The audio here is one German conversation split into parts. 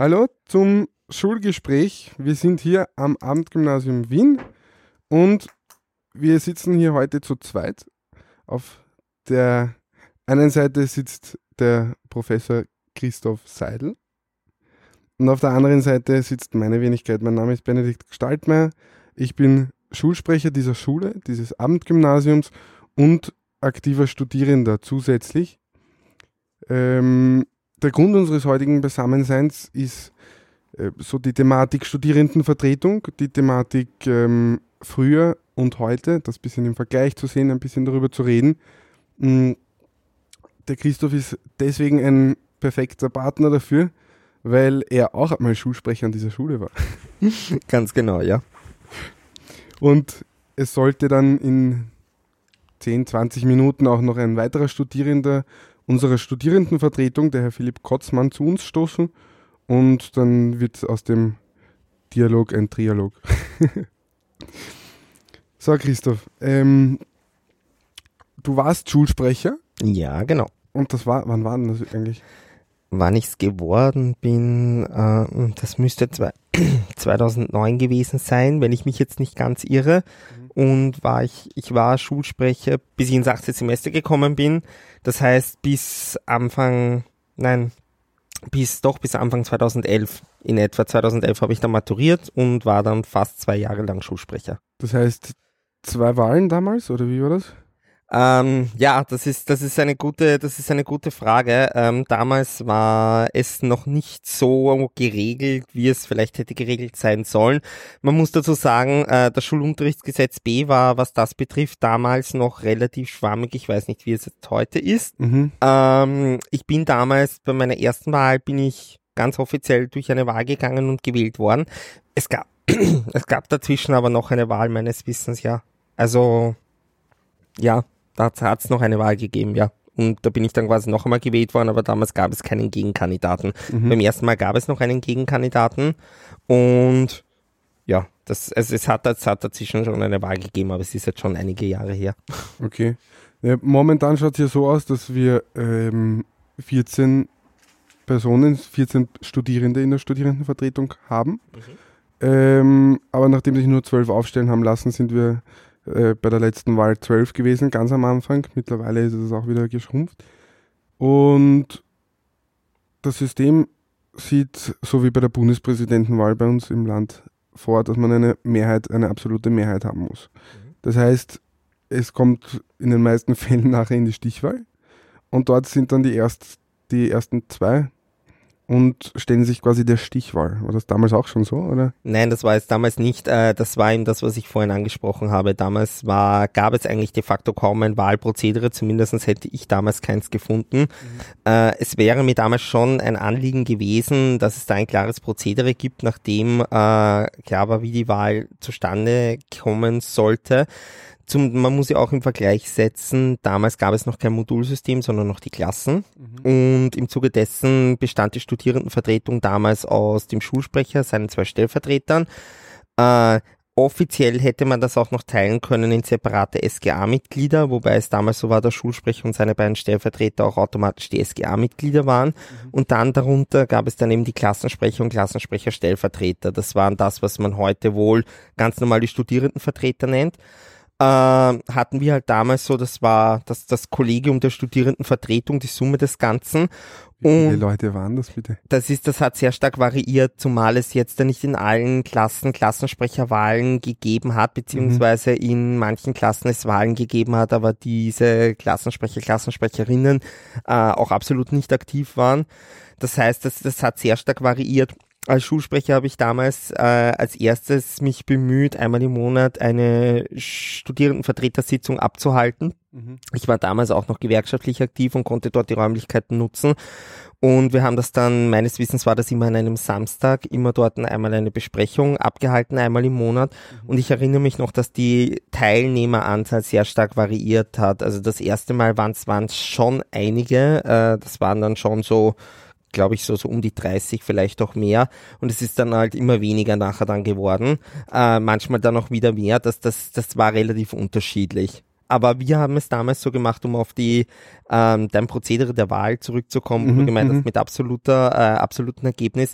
Hallo zum Schulgespräch. Wir sind hier am Abendgymnasium Wien und wir sitzen hier heute zu zweit. Auf der einen Seite sitzt der Professor Christoph Seidel und auf der anderen Seite sitzt meine Wenigkeit. Mein Name ist Benedikt Gestaltmeier. Ich bin Schulsprecher dieser Schule, dieses Abendgymnasiums und aktiver Studierender zusätzlich. Ähm, der Grund unseres heutigen Beisammenseins ist äh, so die Thematik Studierendenvertretung, die Thematik ähm, früher und heute, das bisschen im Vergleich zu sehen, ein bisschen darüber zu reden. Mm, der Christoph ist deswegen ein perfekter Partner dafür, weil er auch einmal Schulsprecher an dieser Schule war. Ganz genau, ja. Und es sollte dann in 10, 20 Minuten auch noch ein weiterer Studierender unserer Studierendenvertretung, der Herr Philipp Kotzmann, zu uns stoßen. Und dann wird aus dem Dialog ein Trialog. so, Christoph, ähm, du warst Schulsprecher. Ja, genau. Und das war, wann war denn das eigentlich? Wann ich es geworden bin, äh, das müsste zwei, 2009 gewesen sein, wenn ich mich jetzt nicht ganz irre. Und war ich, ich war Schulsprecher, bis ich ins 18. Semester gekommen bin. Das heißt, bis Anfang, nein, bis doch bis Anfang 2011. In etwa 2011 habe ich dann maturiert und war dann fast zwei Jahre lang Schulsprecher. Das heißt, zwei Wahlen damals, oder wie war das? Ähm, ja, das ist, das ist eine gute, das ist eine gute Frage. Ähm, damals war es noch nicht so geregelt, wie es vielleicht hätte geregelt sein sollen. Man muss dazu sagen, äh, das Schulunterrichtsgesetz B war, was das betrifft, damals noch relativ schwammig. Ich weiß nicht, wie es jetzt heute ist. Mhm. Ähm, ich bin damals bei meiner ersten Wahl bin ich ganz offiziell durch eine Wahl gegangen und gewählt worden. Es gab, es gab dazwischen aber noch eine Wahl meines Wissens, ja. Also, ja, da hat es noch eine Wahl gegeben, ja. Und da bin ich dann quasi noch einmal gewählt worden, aber damals gab es keinen Gegenkandidaten. Mhm. Beim ersten Mal gab es noch einen Gegenkandidaten und ja, das, also es hat, es hat dazwischen schon eine Wahl gegeben, aber es ist jetzt schon einige Jahre her. Okay. Ja, momentan schaut es hier so aus, dass wir ähm, 14 Personen, 14 Studierende in der Studierendenvertretung haben. Mhm. Ähm, aber nachdem sich nur zwölf aufstellen haben lassen, sind wir äh, bei der letzten Wahl 12 gewesen, ganz am Anfang. Mittlerweile ist es auch wieder geschrumpft. Und das System sieht, so wie bei der Bundespräsidentenwahl bei uns im Land, vor, dass man eine Mehrheit, eine absolute Mehrheit haben muss. Mhm. Das heißt, es kommt in den meisten Fällen nachher in die Stichwahl und dort sind dann die, erst, die ersten zwei und stellen sich quasi der Stichwahl. War das damals auch schon so, oder? Nein, das war es damals nicht. Äh, das war eben das, was ich vorhin angesprochen habe. Damals war, gab es eigentlich de facto kaum ein Wahlprozedere, zumindest hätte ich damals keins gefunden. Mhm. Äh, es wäre mir damals schon ein Anliegen gewesen, dass es da ein klares Prozedere gibt, nachdem äh, klar war, wie die Wahl zustande kommen sollte. Zum, man muss ja auch im Vergleich setzen, damals gab es noch kein Modulsystem, sondern noch die Klassen. Mhm. Und im Zuge dessen bestand die Studierendenvertretung damals aus dem Schulsprecher, seinen zwei Stellvertretern. Äh, offiziell hätte man das auch noch teilen können in separate SGA-Mitglieder, wobei es damals so war, der Schulsprecher und seine beiden Stellvertreter auch automatisch die SGA-Mitglieder waren. Mhm. Und dann darunter gab es dann eben die Klassensprecher und Klassensprecher-Stellvertreter. Das waren das, was man heute wohl ganz normal die Studierendenvertreter nennt äh, hatten wir halt damals so, das war das, das Kollegium der Studierendenvertretung, die Summe des Ganzen. Wie viele und Leute waren das bitte? Das ist, das hat sehr stark variiert, zumal es jetzt ja nicht in allen Klassen Klassensprecherwahlen gegeben hat, beziehungsweise mhm. in manchen Klassen es Wahlen gegeben hat, aber diese Klassensprecher, Klassensprecherinnen äh, auch absolut nicht aktiv waren. Das heißt, das, das hat sehr stark variiert als Schulsprecher habe ich damals äh, als erstes mich bemüht, einmal im Monat eine Studierendenvertretersitzung abzuhalten. Mhm. Ich war damals auch noch gewerkschaftlich aktiv und konnte dort die Räumlichkeiten nutzen. Und wir haben das dann, meines Wissens war das immer an einem Samstag, immer dort einmal eine Besprechung abgehalten, einmal im Monat. Mhm. Und ich erinnere mich noch, dass die Teilnehmeranzahl sehr stark variiert hat. Also das erste Mal waren es schon einige. Äh, das waren dann schon so glaube ich, so, so um die 30, vielleicht auch mehr. Und es ist dann halt immer weniger nachher dann geworden. Äh, manchmal dann auch wieder mehr. Das, das, das war relativ unterschiedlich. aber wir haben es damals so gemacht, um auf die ähm, dein Prozedere der Wahl zurückzukommen, wo du Mhm, gemeint mhm. hast, mit absoluter, äh, absoluten Ergebnis.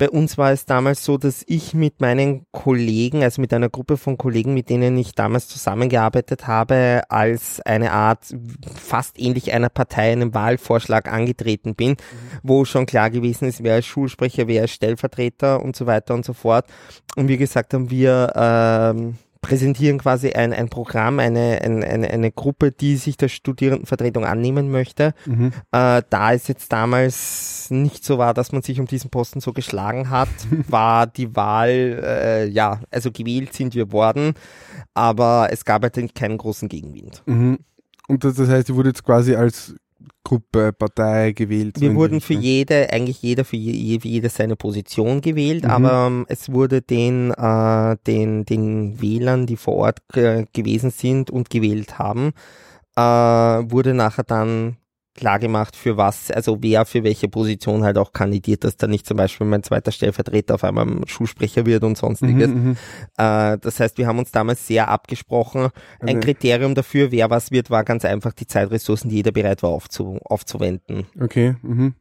Bei uns war es damals so, dass ich mit meinen Kollegen, also mit einer Gruppe von Kollegen, mit denen ich damals zusammengearbeitet habe, als eine Art fast ähnlich einer Partei einem Wahlvorschlag angetreten bin, wo schon klar gewesen ist, wer ist Schulsprecher, wer ist Stellvertreter und so weiter und so fort. Und wir gesagt haben, wir ähm, präsentieren quasi ein, ein Programm, eine, ein, eine, eine Gruppe, die sich der Studierendenvertretung annehmen möchte. Mhm. Äh, da es jetzt damals nicht so war, dass man sich um diesen Posten so geschlagen hat, war die Wahl, äh, ja, also gewählt sind wir worden, aber es gab halt keinen großen Gegenwind. Mhm. Und das, das heißt, ihr wurdet jetzt quasi als Gruppe, Partei gewählt. Wir wurden für jede, eigentlich jeder für je, für jede seine Position gewählt, Mhm. aber ähm, es wurde den, äh, den, den Wählern, die vor Ort äh, gewesen sind und gewählt haben, äh, wurde nachher dann klar gemacht, für was, also wer für welche Position halt auch kandidiert, dass da nicht zum Beispiel mein zweiter Stellvertreter auf einmal Schulsprecher wird und sonstiges. Mhm, mhm. Äh, das heißt, wir haben uns damals sehr abgesprochen. Ein Also- Kriterium dafür, wer was wird, war ganz einfach die Zeitressourcen, die jeder bereit war aufzu aufzuwenden. Okay. Mhm.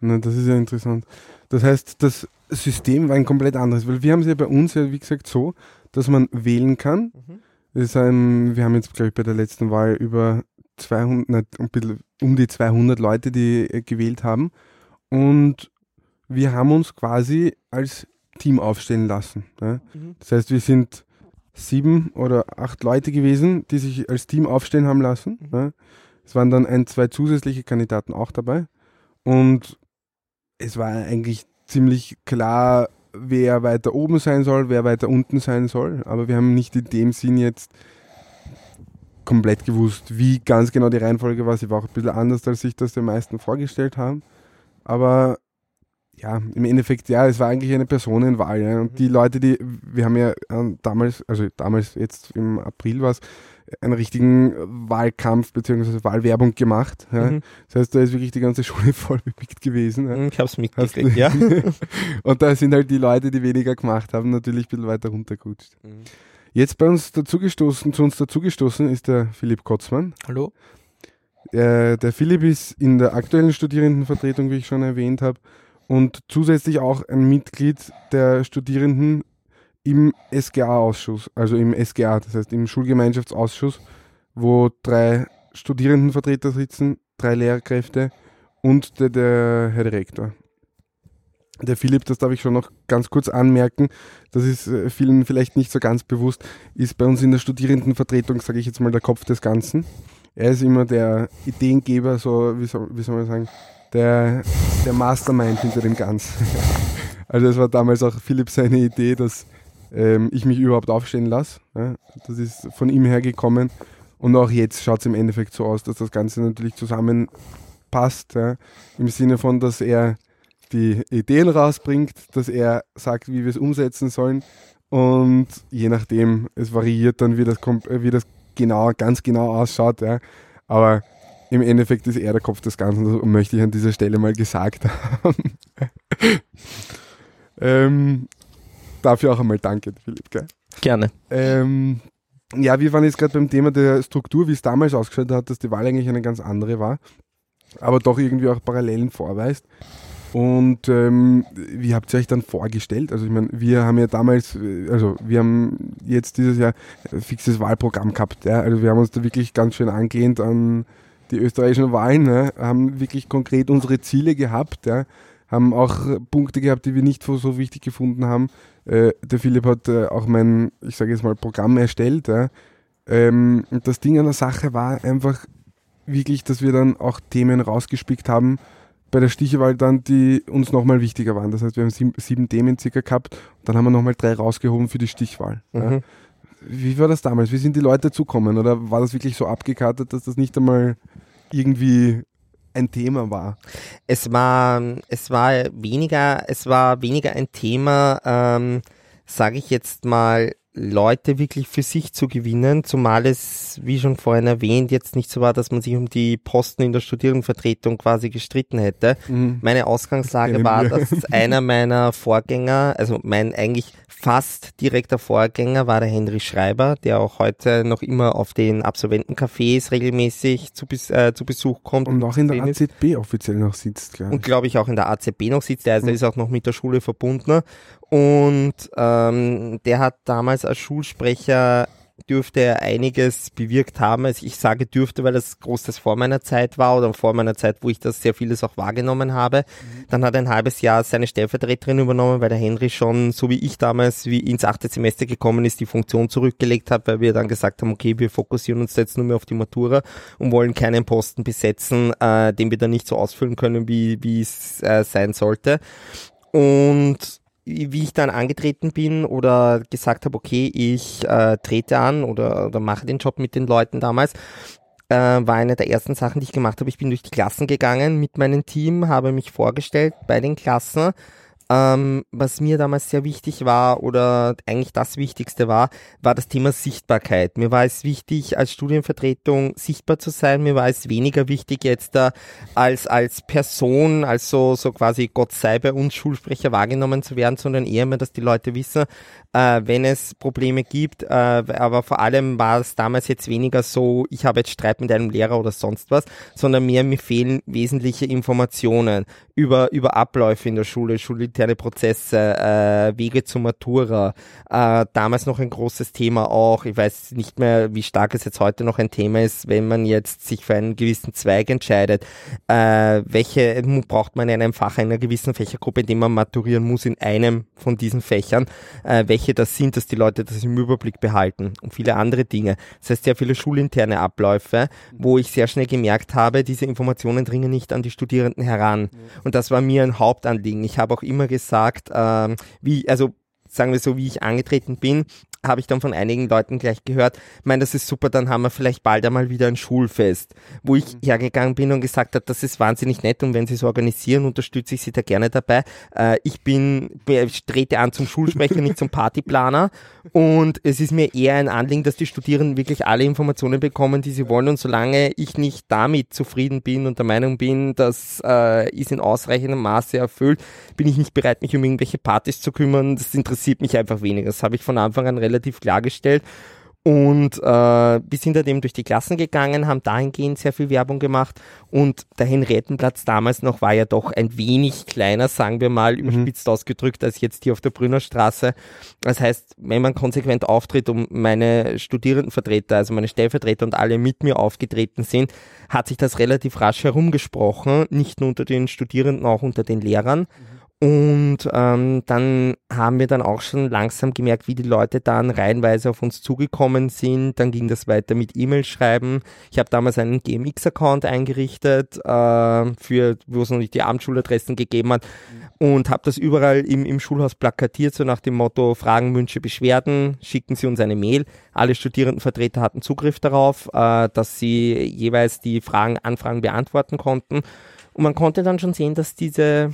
Na, das ist ja interessant. Das heißt, das System war ein komplett anderes, weil wir haben es ja bei uns ja, wie gesagt, so, dass man wählen kann. Mhm. Ist ein, wir haben jetzt, glaube ich, bei der letzten Wahl über 200, nicht, ein bisschen, um die 200 Leute, die äh, gewählt haben. Und wir haben uns quasi als Team aufstellen lassen. Mhm. Das heißt, wir sind sieben oder acht Leute gewesen, die sich als Team aufstellen haben lassen. Mhm. Ja. Es waren dann ein, zwei zusätzliche Kandidaten auch dabei. Und es war eigentlich ziemlich klar, wer weiter oben sein soll, wer weiter unten sein soll. Aber wir haben nicht in dem Sinn jetzt komplett gewusst, wie ganz genau die Reihenfolge war. Sie war auch ein bisschen anders, als sich das die meisten vorgestellt haben. Aber ja, im Endeffekt, ja, es war eigentlich eine Personenwahl. Ja. Und die Leute, die, wir haben ja ähm, damals, also damals, jetzt im April war es, einen richtigen Wahlkampf bzw. Wahlwerbung gemacht. Ja. Mhm. Das heißt, da ist wirklich die ganze Schule voll bepickt gewesen. Ja. Ich habe es mitgekriegt, ja. Und da sind halt die Leute, die weniger gemacht haben, natürlich ein bisschen weiter runtergerutscht. Mhm. Jetzt bei uns dazugestoßen, zu uns dazugestoßen ist der Philipp Kotzmann. Hallo? Äh, der Philipp ist in der aktuellen Studierendenvertretung, wie ich schon erwähnt habe, und zusätzlich auch ein Mitglied der Studierenden im SGA-Ausschuss, also im SGA, das heißt im Schulgemeinschaftsausschuss, wo drei Studierendenvertreter sitzen, drei Lehrkräfte und der, der Herr Direktor. Der Philipp, das darf ich schon noch ganz kurz anmerken, das ist äh, vielen vielleicht nicht so ganz bewusst, ist bei uns in der Studierendenvertretung, sage ich jetzt mal, der Kopf des Ganzen. Er ist immer der Ideengeber, so wie soll, wie soll man sagen, der, der Mastermind hinter dem Ganzen. Also es war damals auch Philipp seine Idee, dass ähm, ich mich überhaupt aufstellen lasse. Das ist von ihm hergekommen. Und auch jetzt schaut es im Endeffekt so aus, dass das Ganze natürlich zusammenpasst. Ja. Im Sinne von, dass er die Ideen rausbringt, dass er sagt, wie wir es umsetzen sollen. Und je nachdem, es variiert dann, wie das, äh, wie das genau, ganz genau ausschaut. Ja. Aber im Endeffekt ist er der Kopf des Ganzen, das möchte ich an dieser Stelle mal gesagt haben. ähm, dafür auch einmal danke, Philipp. Gell? Gerne. Ähm, ja, wir waren jetzt gerade beim Thema der Struktur, wie es damals ausgeschaut hat, dass die Wahl eigentlich eine ganz andere war, aber doch irgendwie auch Parallelen vorweist. Und ähm, wie habt ihr euch dann vorgestellt? Also ich meine, wir haben ja damals, äh, also wir haben jetzt dieses Jahr fixes Wahlprogramm gehabt. Ja? Also wir haben uns da wirklich ganz schön angelehnt an die österreichischen Wahlen, ne? haben wirklich konkret unsere Ziele gehabt, ja? haben auch Punkte gehabt, die wir nicht so so wichtig gefunden haben. Äh, der Philipp hat äh, auch mein, ich sage jetzt mal, Programm erstellt. Ja? Ähm, und das Ding an der Sache war einfach wirklich, dass wir dann auch Themen rausgespickt haben, bei der Stichewahl dann, die uns nochmal wichtiger waren. Das heißt, wir haben sieben, sieben Themen circa gehabt und dann haben wir nochmal drei rausgehoben für die Stichwahl. Ja. Mhm. Wie war das damals? Wie sind die Leute dazugekommen? Oder war das wirklich so abgekartet, dass das nicht einmal irgendwie ein Thema war? Es war, es war weniger, es war weniger ein Thema, ähm, sage ich jetzt mal, Leute wirklich für sich zu gewinnen, zumal es, wie schon vorhin erwähnt, jetzt nicht so war, dass man sich um die Posten in der Studierendenvertretung quasi gestritten hätte. Mhm. Meine Ausgangslage war, dass einer meiner Vorgänger, also mein eigentlich fast direkter Vorgänger war der Henry Schreiber, der auch heute noch immer auf den Absolventencafés regelmäßig zu, äh, zu Besuch kommt. Und auch in der AZB offiziell noch sitzt, glaube ich. Und glaube ich auch in der AZB noch sitzt. Der also mhm. ist auch noch mit der Schule verbunden. Und ähm, der hat damals als Schulsprecher dürfte er einiges bewirkt haben. Also ich sage dürfte, weil das großes vor meiner Zeit war oder vor meiner Zeit, wo ich das sehr vieles auch wahrgenommen habe. Mhm. Dann hat er ein halbes Jahr seine Stellvertreterin übernommen, weil der Henry schon, so wie ich damals, wie ins achte Semester gekommen ist, die Funktion zurückgelegt hat, weil wir dann gesagt haben, okay, wir fokussieren uns jetzt nur mehr auf die Matura und wollen keinen Posten besetzen, äh, den wir dann nicht so ausfüllen können, wie, wie es äh, sein sollte. Und wie ich dann angetreten bin oder gesagt habe, okay, ich äh, trete an oder, oder mache den Job mit den Leuten damals, äh, war eine der ersten Sachen, die ich gemacht habe. Ich bin durch die Klassen gegangen mit meinem Team, habe mich vorgestellt bei den Klassen ähm, was mir damals sehr wichtig war oder eigentlich das Wichtigste war, war das Thema Sichtbarkeit. Mir war es wichtig, als Studienvertretung sichtbar zu sein. Mir war es weniger wichtig, jetzt da als, als Person, als so, so quasi Gott sei bei uns Schulsprecher wahrgenommen zu werden, sondern eher mehr, dass die Leute wissen, äh, wenn es Probleme gibt. Äh, aber vor allem war es damals jetzt weniger so, ich habe jetzt Streit mit einem Lehrer oder sonst was, sondern mehr mir fehlen wesentliche Informationen über, über Abläufe in der Schule, schulinterne Prozesse, äh, Wege zur Matura. Äh, damals noch ein großes Thema auch. Ich weiß nicht mehr, wie stark es jetzt heute noch ein Thema ist, wenn man jetzt sich für einen gewissen Zweig entscheidet. Äh, welche braucht man in einem Fach einer gewissen Fächergruppe, in dem man maturieren muss in einem von diesen Fächern? Äh, welche das sind, dass die Leute das im Überblick behalten und viele andere Dinge. Das heißt, sehr viele schulinterne Abläufe, wo ich sehr schnell gemerkt habe, diese Informationen dringen nicht an die Studierenden heran. Und das war mir ein Hauptanliegen. Ich habe auch immer gesagt, ähm, wie, also sagen wir so, wie ich angetreten bin, habe ich dann von einigen Leuten gleich gehört, ich meine, das ist super, dann haben wir vielleicht bald einmal wieder ein Schulfest, wo ich mhm. hergegangen bin und gesagt habe, das ist wahnsinnig nett und wenn Sie es organisieren, unterstütze ich Sie da gerne dabei. Äh, ich bin, ich trete an zum Schulsprecher, nicht zum Partyplaner und es ist mir eher ein Anliegen, dass die Studierenden wirklich alle Informationen bekommen, die sie wollen und solange ich nicht damit zufrieden bin und der Meinung bin, das äh, ist in ausreichendem Maße erfüllt, bin ich nicht bereit, mich um irgendwelche Partys zu kümmern. Das interessiert mich einfach weniger. Das habe ich von Anfang an relativ relativ klargestellt. Und äh, wir sind dann eben durch die Klassen gegangen, haben dahingehend sehr viel Werbung gemacht und der Henriettenplatz damals noch war ja doch ein wenig kleiner, sagen wir mal, mhm. überspitzt ausgedrückt, als jetzt hier auf der Brünnerstraße. Das heißt, wenn man konsequent auftritt und meine Studierendenvertreter, also meine Stellvertreter und alle mit mir aufgetreten sind, hat sich das relativ rasch herumgesprochen, nicht nur unter den Studierenden, auch unter den Lehrern. Mhm. Und ähm, dann haben wir dann auch schon langsam gemerkt, wie die Leute dann reihenweise auf uns zugekommen sind. Dann ging das weiter mit E-Mail schreiben. Ich habe damals einen GMX-Account eingerichtet, äh, für wo es noch nicht die Abendschuladressen gegeben hat und habe das überall im, im Schulhaus plakatiert, so nach dem Motto Fragen, Wünsche, Beschwerden, schicken Sie uns eine Mail. Alle Studierendenvertreter hatten Zugriff darauf, äh, dass sie jeweils die Fragen, Anfragen beantworten konnten. Und man konnte dann schon sehen, dass diese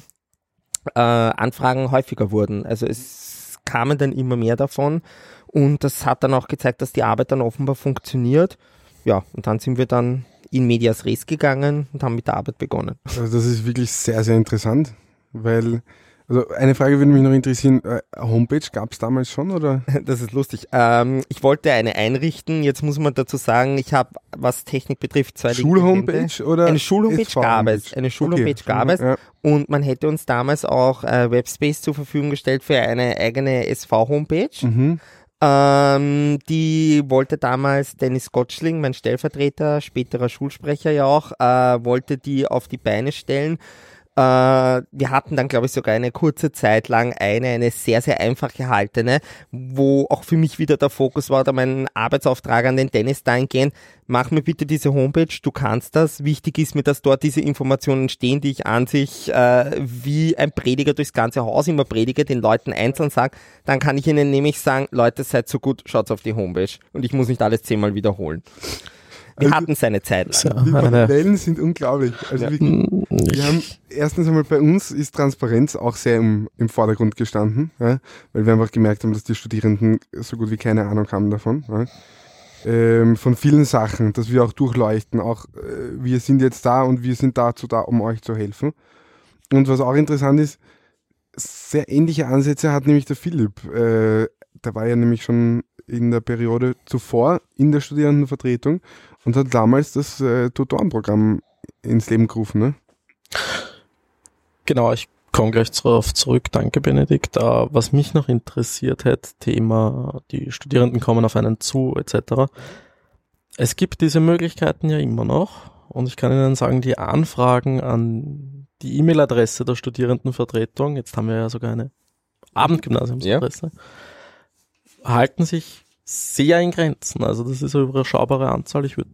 äh, Anfragen häufiger wurden. Also es kamen dann immer mehr davon und das hat dann auch gezeigt, dass die Arbeit dann offenbar funktioniert. Ja, und dann sind wir dann in Medias Res gegangen und haben mit der Arbeit begonnen. Also das ist wirklich sehr, sehr interessant, weil also eine Frage würde mich noch interessieren, äh, Homepage gab es damals schon oder? Das ist lustig. Ähm, ich wollte eine einrichten. Jetzt muss man dazu sagen, ich habe, was Technik betrifft, zwei Schulhomepage oder? Eine Schulhomepage gab es. Eine Schulhomepage okay. gab es. Ja. Und man hätte uns damals auch äh, Webspace zur Verfügung gestellt für eine eigene SV-Homepage. Mhm. Ähm, die wollte damals Dennis Gottschling, mein Stellvertreter, späterer Schulsprecher ja auch, äh, wollte die auf die Beine stellen. Äh, wir hatten dann, glaube ich, sogar eine kurze Zeit lang eine, eine sehr, sehr einfach gehaltene, wo auch für mich wieder der Fokus war, da mein Arbeitsauftrag an den Dennis dahingehend, mach mir bitte diese Homepage, du kannst das. Wichtig ist mir, dass dort diese Informationen stehen, die ich an sich äh, wie ein Prediger durchs ganze Haus immer predige, den Leuten einzeln sage. Dann kann ich ihnen nämlich sagen, Leute, seid so gut, schaut auf die Homepage. Und ich muss nicht alles zehnmal wiederholen. Wir also, hatten seine Zeit. Die Wellen sind unglaublich. Also ja. wir, wir, haben erstens einmal bei uns ist Transparenz auch sehr im, im Vordergrund gestanden, ja, weil wir einfach gemerkt haben, dass die Studierenden so gut wie keine Ahnung haben davon. Ja. Ähm, von vielen Sachen, dass wir auch durchleuchten, auch äh, wir sind jetzt da und wir sind dazu da, um euch zu helfen. Und was auch interessant ist, sehr ähnliche Ansätze hat nämlich der Philipp. Äh, der war ja nämlich schon in der Periode zuvor in der Studierendenvertretung und hat damals das äh, Tutorenprogramm ins Leben gerufen. Ne? Genau, ich komme gleich darauf zurück. Danke, Benedikt. Uh, was mich noch interessiert hätte, Thema, die Studierenden kommen auf einen zu, etc. Es gibt diese Möglichkeiten ja immer noch und ich kann Ihnen sagen, die Anfragen an die E-Mail-Adresse der Studierendenvertretung, jetzt haben wir ja sogar eine Abendgymnasiumsadresse, ja. halten sich sehr in Grenzen. Also das ist eine überschaubare Anzahl. Ich würde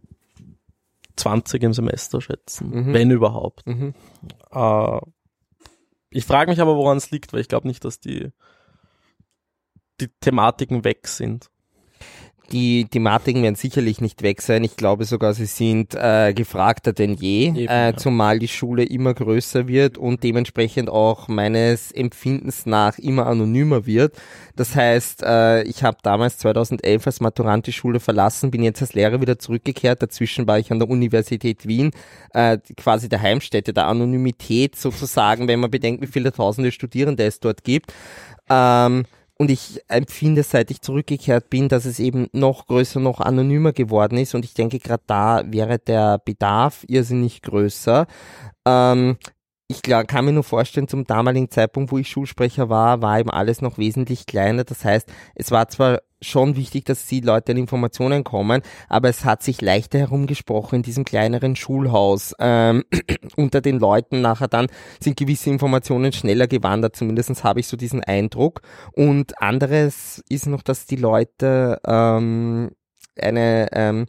20 im Semester schätzen, mhm. wenn überhaupt. Mhm. Äh, ich frage mich aber, woran es liegt, weil ich glaube nicht, dass die, die Thematiken weg sind. Die Thematiken werden sicherlich nicht weg sein. Ich glaube sogar, sie sind äh, gefragter denn je, Eben, äh, zumal die Schule immer größer wird und dementsprechend auch meines Empfindens nach immer anonymer wird. Das heißt, äh, ich habe damals 2011 als Maturant die Schule verlassen, bin jetzt als Lehrer wieder zurückgekehrt. Dazwischen war ich an der Universität Wien, äh, quasi der Heimstätte der Anonymität sozusagen, wenn man bedenkt, wie viele tausende Studierende es dort gibt. Ähm, und ich empfinde, seit ich zurückgekehrt bin, dass es eben noch größer, noch anonymer geworden ist. Und ich denke, gerade da wäre der Bedarf irrsinnig größer. Ähm, ich klar, kann mir nur vorstellen, zum damaligen Zeitpunkt, wo ich Schulsprecher war, war eben alles noch wesentlich kleiner. Das heißt, es war zwar schon wichtig, dass die Leute an Informationen kommen, aber es hat sich leichter herumgesprochen in diesem kleineren Schulhaus. Ähm, unter den Leuten nachher dann sind gewisse Informationen schneller gewandert, zumindest habe ich so diesen Eindruck. Und anderes ist noch, dass die Leute ähm, eine ähm,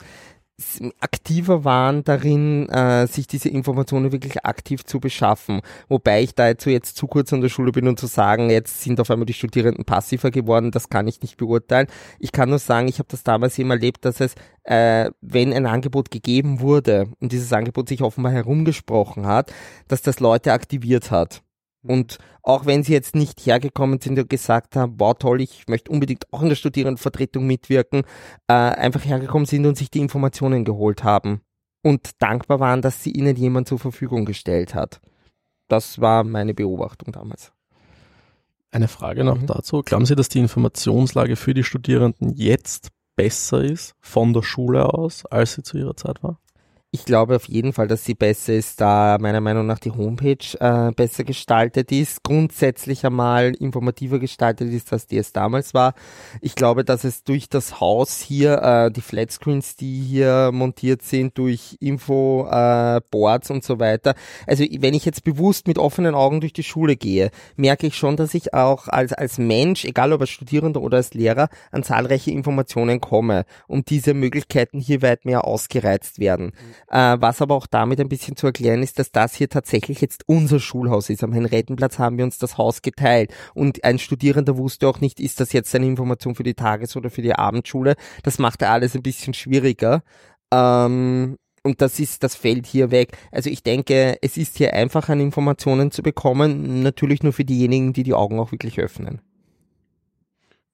aktiver waren darin, äh, sich diese Informationen wirklich aktiv zu beschaffen. Wobei ich da jetzt, zu kurz an der Schule bin, um zu sagen, jetzt sind auf einmal die Studierenden passiver geworden, das kann ich nicht beurteilen. Ich kann nur sagen, ich habe das damals eben erlebt, dass es, äh, wenn ein Angebot gegeben wurde und dieses Angebot sich offenbar herumgesprochen hat, dass das Leute aktiviert hat. Und auch wenn sie jetzt nicht hergekommen sind und gesagt haben, wow toll, ich möchte unbedingt auch in der Studierendenvertretung mitwirken, äh, einfach hergekommen sind und sich die Informationen geholt haben und dankbar waren, dass sie ihnen jemand zur Verfügung gestellt hat. Das war meine Beobachtung damals. Eine Frage noch mhm. dazu. Glauben Sie, dass die Informationslage für die Studierenden jetzt besser ist von der Schule aus, als sie zu ihrer Zeit war? Ich glaube auf jeden Fall, dass sie besser ist, da meiner Meinung nach die Homepage äh, besser gestaltet ist, grundsätzlich einmal informativer gestaltet ist, als die es damals war. Ich glaube, dass es durch das Haus hier, äh, die Flatscreens, die hier montiert sind, durch Info-Boards äh, und so weiter. Also wenn ich jetzt bewusst mit offenen Augen durch die Schule gehe, merke ich schon, dass ich auch als, als Mensch, egal ob als Studierender oder als Lehrer, an zahlreiche Informationen komme und diese Möglichkeiten hier weit mehr ausgereizt werden. Mhm. Äh, was aber auch damit ein bisschen zu erklären ist, dass das hier tatsächlich jetzt unser Schulhaus ist. Am Henriettenplatz haben wir uns das Haus geteilt und ein Studierender wusste auch nicht, ist das jetzt eine Information für die Tages- oder für die Abendschule. Das macht alles ein bisschen schwieriger. Ähm, und das ist, das fällt hier weg. Also ich denke, es ist hier einfach an Informationen zu bekommen, natürlich nur für diejenigen, die die Augen auch wirklich öffnen.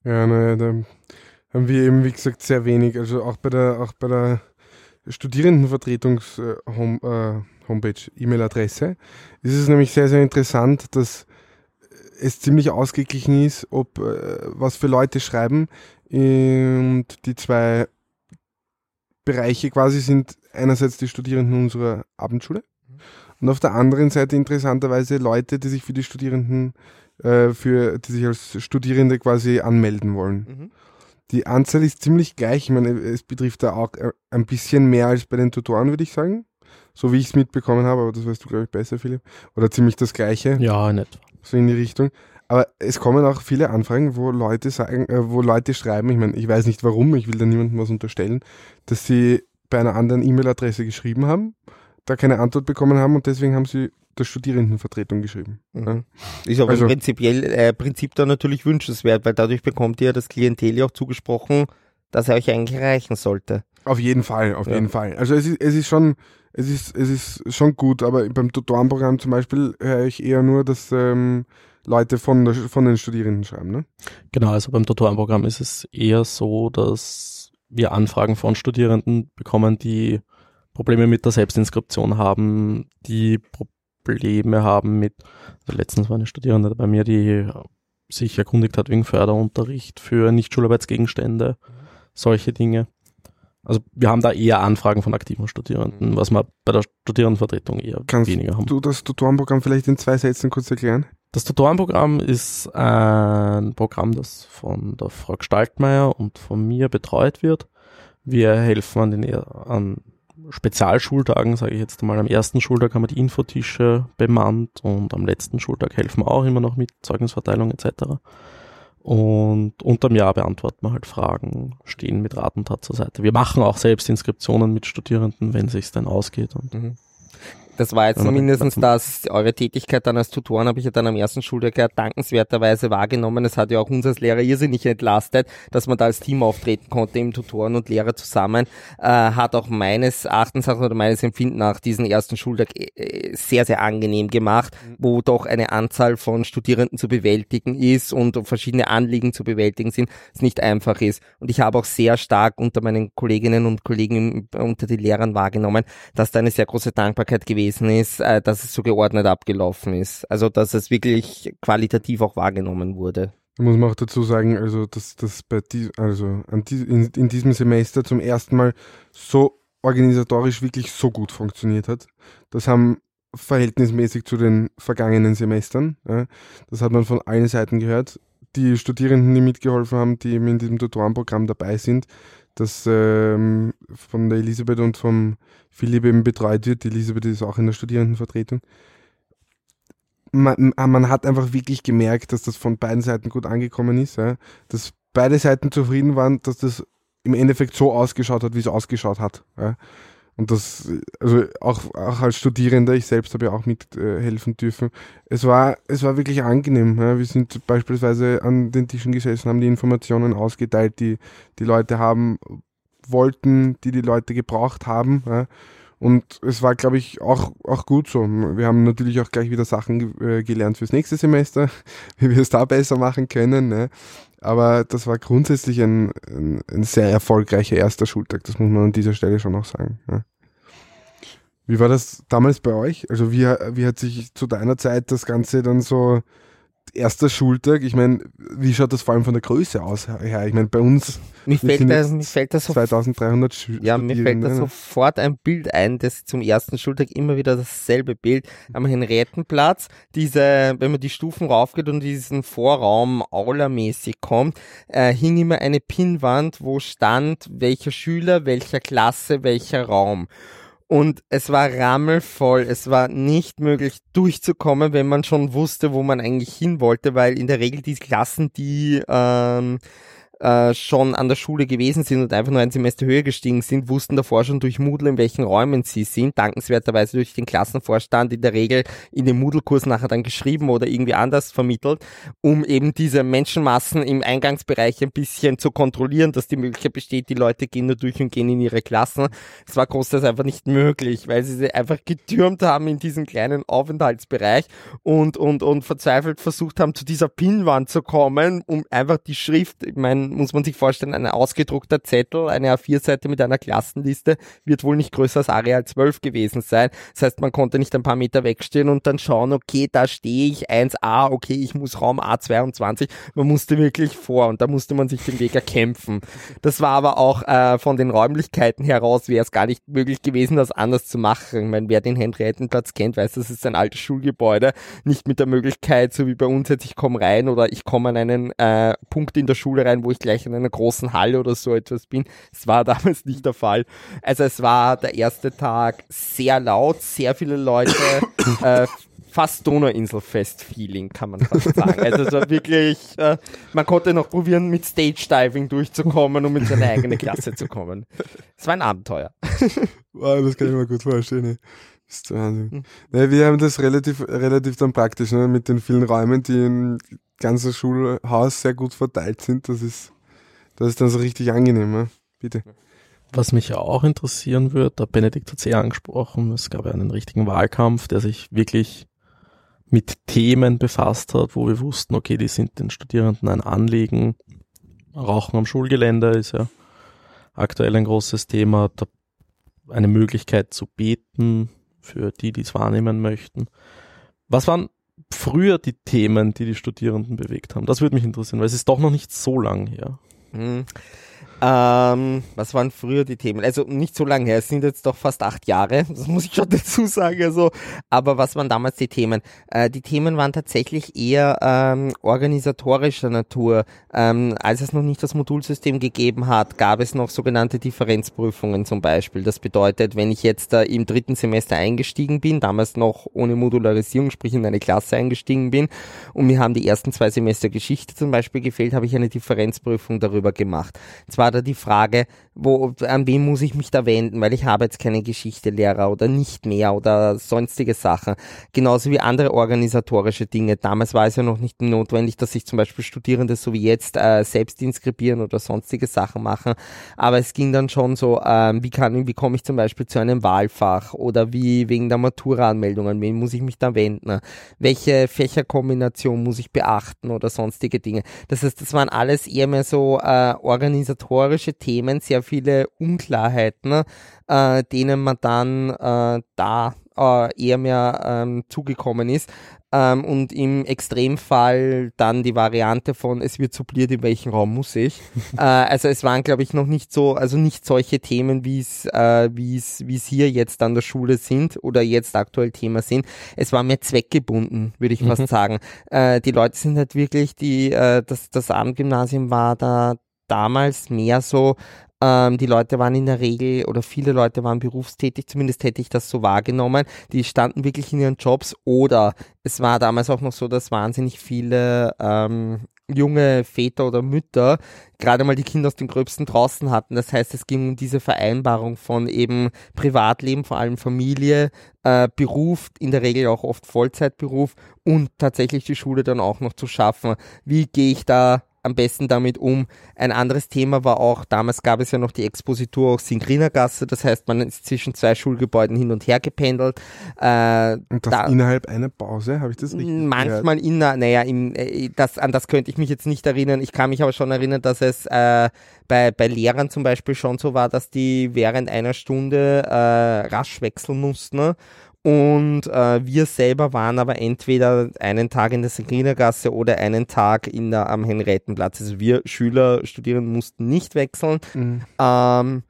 Ja, naja, da haben wir eben, wie gesagt, sehr wenig. Also auch bei der, auch bei der Studierendenvertretungs-Homepage, äh, E-Mail-Adresse, ist es nämlich sehr, sehr interessant, dass es ziemlich ausgeglichen ist, ob äh, was für Leute schreiben. Und die zwei Bereiche quasi sind einerseits die Studierenden unserer Abendschule und auf der anderen Seite interessanterweise Leute, die sich für die Studierenden, äh, für, die sich als Studierende quasi anmelden wollen. Mhm. Die Anzahl ist ziemlich gleich. Ich meine, es betrifft da auch äh, ein bisschen mehr als bei den Tutoren, würde ich sagen. So wie ich es mitbekommen habe, aber das weißt du, glaube ich, besser, Philipp. Oder ziemlich das Gleiche. Ja, nicht. So in die Richtung. Aber es kommen auch viele Anfragen, wo Leute sagen, äh, wo Leute schreiben, ich meine, ich weiß nicht warum, ich will da niemandem was unterstellen, dass sie bei einer anderen E-Mail-Adresse geschrieben haben, da keine Antwort bekommen haben und deswegen haben sie der Studierendenvertretung geschrieben. Mhm. Ist aber also, prinzipiell äh, Prinzip da natürlich wünschenswert, weil dadurch bekommt ihr das Klientel ja auch zugesprochen, dass er euch eigentlich erreichen sollte. Auf jeden Fall, auf Ja. jeden Fall. Also es ist, es ist schon, es ist, es ist schon gut, aber beim Tutorenprogramm zum Beispiel höre ich eher nur, dass ähm, Leute von, der, von den Studierenden schreiben, ne? Genau, also beim Tutorenprogramm ist es eher so, dass wir Anfragen von Studierenden bekommen, die Probleme mit der Selbstinskription haben, die Probleme haben mit, also letztens war eine Studierende bei mir, die sich erkundigt hat wegen Förderunterricht für Nicht-Schularbeitsgegenstände, solche Dinge. Also wir haben da eher Anfragen von aktiven Studierenden, was wir bei der Studierendenvertretung eher Kannst weniger haben. Du das Tutorenprogramm vielleicht in zwei Sätzen kurz erklären? Das Tutorenprogramm ist ein Programm, das von der Frau Gestaltmeier und von mir betreut wird. Wir helfen an den an Spezialschultagen, sage ich jetzt einmal. Am ersten Schultag haben wir die Infotische bemannt und am letzten Schultag helfen wir auch immer noch mit Zeugnisverteilung etc. Und unterm Jahr beantworten wir halt Fragen, stehen mit Rat und Tat zur Seite. Wir machen auch selbst Inskriptionen mit Studierenden, wenn es sich dann ausgeht. Und Mhm. Das war jetzt mindestens das, eure Tätigkeit dann als Tutoren habe ich ja dann am ersten Schultag ja dankenswerterweise wahrgenommen. Es hat ja auch uns als Lehrer irrsinnig entlastet, dass man da als Team auftreten konnte, im Tutoren und Lehrer zusammen. Äh, hat auch meines Erachtens oder meines Empfinden nach diesen ersten Schultag äh, sehr, sehr angenehm gemacht, wo doch eine Anzahl von Studierenden zu bewältigen ist und verschiedene Anliegen zu bewältigen sind, es nicht einfach ist. Und ich habe auch sehr stark unter meinen Kolleginnen und Kollegen, unter den Lehrern wahrgenommen, dass da eine sehr große Dankbarkeit gewesen ist, äh, dass es so geordnet abgelaufen ist. Also dass es wirklich qualitativ auch wahrgenommen wurde. Da muss man auch dazu sagen, also dass das bei die, also die, in, in diesem Semester zum ersten Mal so organisatorisch wirklich so gut funktioniert hat. Das haben verhältnismäßig zu den vergangenen Semestern. Ja, das hat man von allen Seiten gehört. Die Studierenden, die mitgeholfen haben, die eben in diesem Tutorenprogramm dabei sind, das ähm, von der Elisabeth und vom Philipp eben betreut wird. Die Elisabeth ist auch in der Studierendenvertretung. Man, man hat einfach wirklich gemerkt, dass das von beiden Seiten gut angekommen ist, ja, dass beide Seiten zufrieden waren, dass das im Endeffekt so ausgeschaut hat, wie es ausgeschaut hat. Ja. Und das, also auch, auch als Studierender, ich selbst habe ja auch mithelfen äh, dürfen. Es war, es war wirklich angenehm. Ja. Wir sind beispielsweise an den Tischen gesessen, haben die Informationen ausgeteilt, die die Leute haben wollten, die die Leute gebraucht haben. Ja. Und es war, glaube ich, auch, auch gut so. Wir haben natürlich auch gleich wieder Sachen äh, gelernt fürs nächste Semester, wie wir es da besser machen können. Ne? Aber das war grundsätzlich ein, ein, ein, sehr erfolgreicher erster Schultag, das muss man an dieser Stelle schon noch sagen. Ja. Wie war das damals bei euch? Also wie, wie hat sich zu deiner Zeit das Ganze dann so erster Schultag, ich meine, wie schaut das vor allem von der Größe aus her? Ich meine, bei uns mir fällt, das, mir fällt das 2300 Schüler. Ja, mir fällt da sofort ein Bild ein, das zum ersten Schultag immer wieder dasselbe Bild am Henriettenplatz, diese, wenn man die Stufen raufgeht und diesen Vorraum aulamäßig kommt, äh, hing immer eine Pinnwand, wo stand, welcher Schüler, welcher Klasse, welcher Raum und es war rammelvoll. Es war nicht möglich durchzukommen, wenn man schon wusste, wo man eigentlich hin wollte, weil in der Regel die Klassen, die ähm, äh, schon an der Schule gewesen sind und einfach nur ein Semester höher gestiegen sind, wussten davor schon durch Moodle, in welchen Räumen sie sind, dankenswerterweise durch den Klassenvorstand in der Regel in dem Moodle-Kurs nachher dann geschrieben oder irgendwie anders vermittelt, um eben diese Menschenmassen im Eingangsbereich ein bisschen zu kontrollieren, dass die Möglichkeit besteht, die Leute gehen nur durch und gehen in ihre Klassen. Es war großteils einfach nicht möglich, weil sie sie einfach getürmt haben in diesem kleinen Aufenthaltsbereich und, und, und verzweifelt versucht haben, zu dieser Pinnwand zu kommen, um einfach die Schrift, ich meine, muss man sich vorstellen, ein ausgedruckter Zettel, eine A4-Seite mit einer Klassenliste wird wohl nicht größer als Areal 12 gewesen sein. Das heißt, man konnte nicht ein paar Meter wegstehen und dann schauen, okay, da stehe ich 1a, okay, ich muss Raum A22. Man musste wirklich vor und da musste man sich den Weg erkämpfen. Das war aber auch äh, von den Räumlichkeiten heraus, wäre es gar nicht möglich gewesen, das anders zu machen. Ich meine, wer den Henriettenplatz kennt, weiß, das ist ein altes Schulgebäude, nicht mit der Möglichkeit, so wie bei uns jetzt, ich komme rein oder ich komme an einen äh, Punkt in der Schule rein, wo ich gleich in einer großen Halle oder so etwas bin. Es war damals nicht der Fall. Also es war der erste Tag sehr laut, sehr viele Leute, äh, fast Donauinselfest-Feeling, kann man fast sagen. Also es war wirklich, äh, man konnte noch probieren, mit Stage-Diving durchzukommen, um in seine eigene Klasse zu kommen. Es war ein Abenteuer. Wow, das kann ich mir gut vorstellen. Das ist Wahnsinn. Ja, wir haben das relativ, relativ dann praktisch, ne, mit den vielen Räumen, die im ganzen Schulhaus sehr gut verteilt sind. Das ist, das ist dann so richtig angenehm, ne? bitte. Was mich auch interessieren wird, der Benedikt hat es ja angesprochen, es gab ja einen richtigen Wahlkampf, der sich wirklich mit Themen befasst hat, wo wir wussten, okay, die sind den Studierenden ein Anliegen. Rauchen am Schulgelände ist ja aktuell ein großes Thema. Eine Möglichkeit zu beten für die, die es wahrnehmen möchten. Was waren früher die Themen, die die Studierenden bewegt haben? Das würde mich interessieren, weil es ist doch noch nicht so lang her. Hm. Ähm, was waren früher die Themen? Also nicht so lange her, es sind jetzt doch fast acht Jahre, das muss ich schon dazu sagen. Also, aber was waren damals die Themen? Äh, die Themen waren tatsächlich eher ähm, organisatorischer Natur. Ähm, als es noch nicht das Modulsystem gegeben hat, gab es noch sogenannte Differenzprüfungen zum Beispiel. Das bedeutet, wenn ich jetzt äh, im dritten Semester eingestiegen bin, damals noch ohne Modularisierung, sprich in eine Klasse eingestiegen bin, und mir haben die ersten zwei Semester Geschichte zum Beispiel gefehlt, habe ich eine Differenzprüfung darüber gemacht. Zwar war da die Frage, wo, an wen muss ich mich da wenden, weil ich habe jetzt keine Geschichtelehrer oder nicht mehr oder sonstige Sachen. Genauso wie andere organisatorische Dinge. Damals war es ja noch nicht notwendig, dass sich zum Beispiel Studierende so wie jetzt äh, selbst inskribieren oder sonstige Sachen machen. Aber es ging dann schon so, ähm, wie kann, wie komme ich zum Beispiel zu einem Wahlfach oder wie wegen der Matura-Anmeldungen, wen muss ich mich da wenden? Welche Fächerkombination muss ich beachten oder sonstige Dinge? Das heißt, das waren alles eher mehr so äh, organisatorische organisatorische Themen sehr viele Unklarheiten, äh, denen man dann äh, da äh, eher mehr ähm, zugekommen ist. Ähm, und im Extremfall dann die Variante von, es wird subliert, in welchem Raum muss ich. äh, also es waren, glaube ich, noch nicht so, also nicht solche Themen, wie es, äh, wie es, wie es hier jetzt an der Schule sind oder jetzt aktuell Thema sind. Es war mehr zweckgebunden, würde ich mhm. fast sagen. Äh, die Leute sind halt wirklich, die, äh, das, das Abendgymnasium war da damals mehr so, ähm, die Leute waren in der Regel oder viele Leute waren berufstätig, zumindest hätte ich das so wahrgenommen. Die standen wirklich in ihren Jobs oder es war damals auch noch so, dass wahnsinnig viele ähm, junge Väter oder Mütter gerade mal die Kinder aus den Gröbsten draußen hatten. Das heißt, es ging um diese Vereinbarung von eben Privatleben, vor allem Familie, äh, Beruf, in der Regel auch oft Vollzeitberuf und tatsächlich die Schule dann auch noch zu schaffen. Wie gehe ich da am besten damit um. Ein anderes Thema war auch, damals gab es ja noch die Expositur aus Singrinergasse, das heißt, man ist zwischen zwei Schulgebäuden hin und her gependelt. Äh, und das da, innerhalb einer Pause, habe ich das richtig Manchmal in, naja, in, äh, das, an das könnte ich mich jetzt nicht erinnern. Ich kann mich aber schon erinnern, dass es äh, bei, bei Lehrern zum Beispiel schon so war, dass die während einer Stunde äh, rasch wechseln mussten. Ne? Und äh, wir selber waren aber entweder einen Tag in der Sagrinergasse oder einen Tag in der, am Henriettenplatz. Also wir Schüler, Studierende mussten nicht wechseln. Mhm. Ähm,